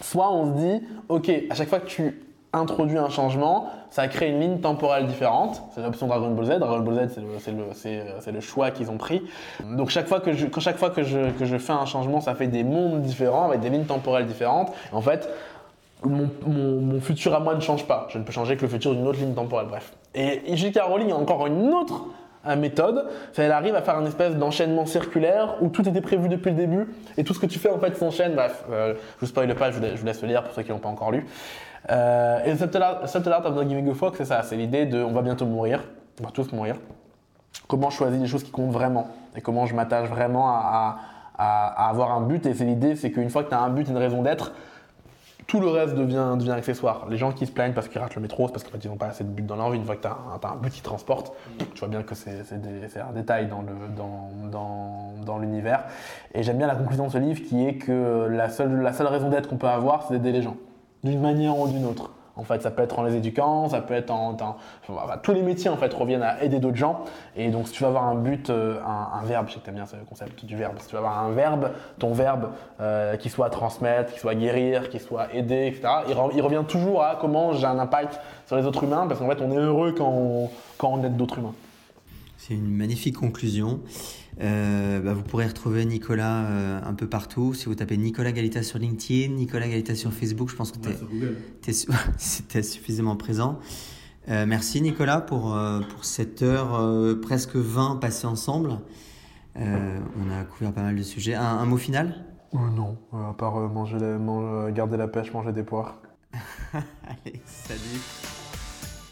Speaker 2: Soit on se dit ok à chaque fois que tu introduis un changement, ça crée une ligne temporelle différente. C'est l'option Dragon Ball Z. Dragon Ball Z c'est le, euh, choix qu'ils ont pris. Donc chaque fois que je, chaque fois que je, que je fais un changement, ça fait des mondes différents avec des lignes temporelles différentes. En fait, mon futur à moi ne change pas. Je ne peux changer que le futur d'une autre ligne temporelle, bref. Et J.K. Rowling a encore une autre euh, méthode, elle arrive à faire une espèce d'enchaînement circulaire où tout était prévu depuis le début et tout ce que tu fais en fait s'enchaîne. Bref, euh, je vous spoil pas, je vous, laisse, le lire pour ceux qui l'ont pas encore lu. Euh, et Subtle Art, Subtle Art of Not Giving a Fuck, c'est ça, c'est l'idée de on va bientôt mourir, on va tous mourir. Comment je choisis les choses qui comptent vraiment et comment je m'attache vraiment à, à- à- à avoir un but. Et c'est l'idée, c'est qu'une fois que tu as un but, une raison d'être, tout le reste devient, accessoire. Les gens qui se plaignent parce qu'ils ratent le métro, c'est parce qu'en fait, ils n'ont pas assez de but dans leur vie. Une fois que tu as, un but qui transporte, tu vois bien que c'est un détail dans l'univers. Et j'aime bien la conclusion de ce livre qui est que la seule, la seule raison d'être qu'on peut avoir, c'est d'aider les gens, d'une manière ou d'une autre. En fait, ça peut être en les éduquant, ça peut être en. tous les métiers en fait reviennent à aider d'autres gens. Et donc, si tu veux avoir un but, euh, un, verbe, je sais que tu bien ce concept du verbe. Si tu veux avoir un verbe, ton verbe, euh, qui soit transmettre, qui soit guérir, qui soit aider, etc., il, re- il revient toujours à comment j'ai un impact sur les autres humains, parce qu'en fait, on est heureux quand on aide d'autres humains.
Speaker 1: C'est une magnifique conclusion. Euh, bah, vous pourrez retrouver Nicolas euh, un peu partout. Si vous tapez Nicolas Galita sur LinkedIn, Nicolas Galita sur Facebook, je pense que t'es su- [laughs] c'était suffisamment présent. Euh, merci Nicolas pour, euh, pour cette heure euh, presque 20 passée ensemble. Euh, on a couvert pas mal de sujets. Un, un mot final?
Speaker 2: Non, à part manger, garder la pêche, manger des poires. [laughs]
Speaker 1: Allez, salut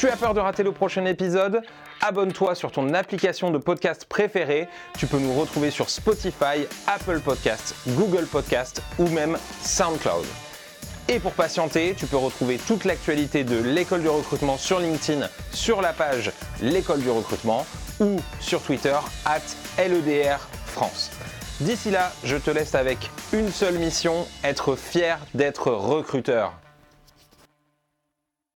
Speaker 4: Tu as peur de rater le prochain épisode? Abonne-toi sur ton application de podcast préférée. Tu peux nous retrouver sur Spotify, Apple Podcasts, Google Podcasts ou même SoundCloud. Et pour patienter, tu peux retrouver toute l'actualité de l'école du recrutement sur LinkedIn, sur la page L'école du recrutement ou sur Twitter, at LEDR France. D'ici là, je te laisse avec une seule mission, être fier d'être recruteur.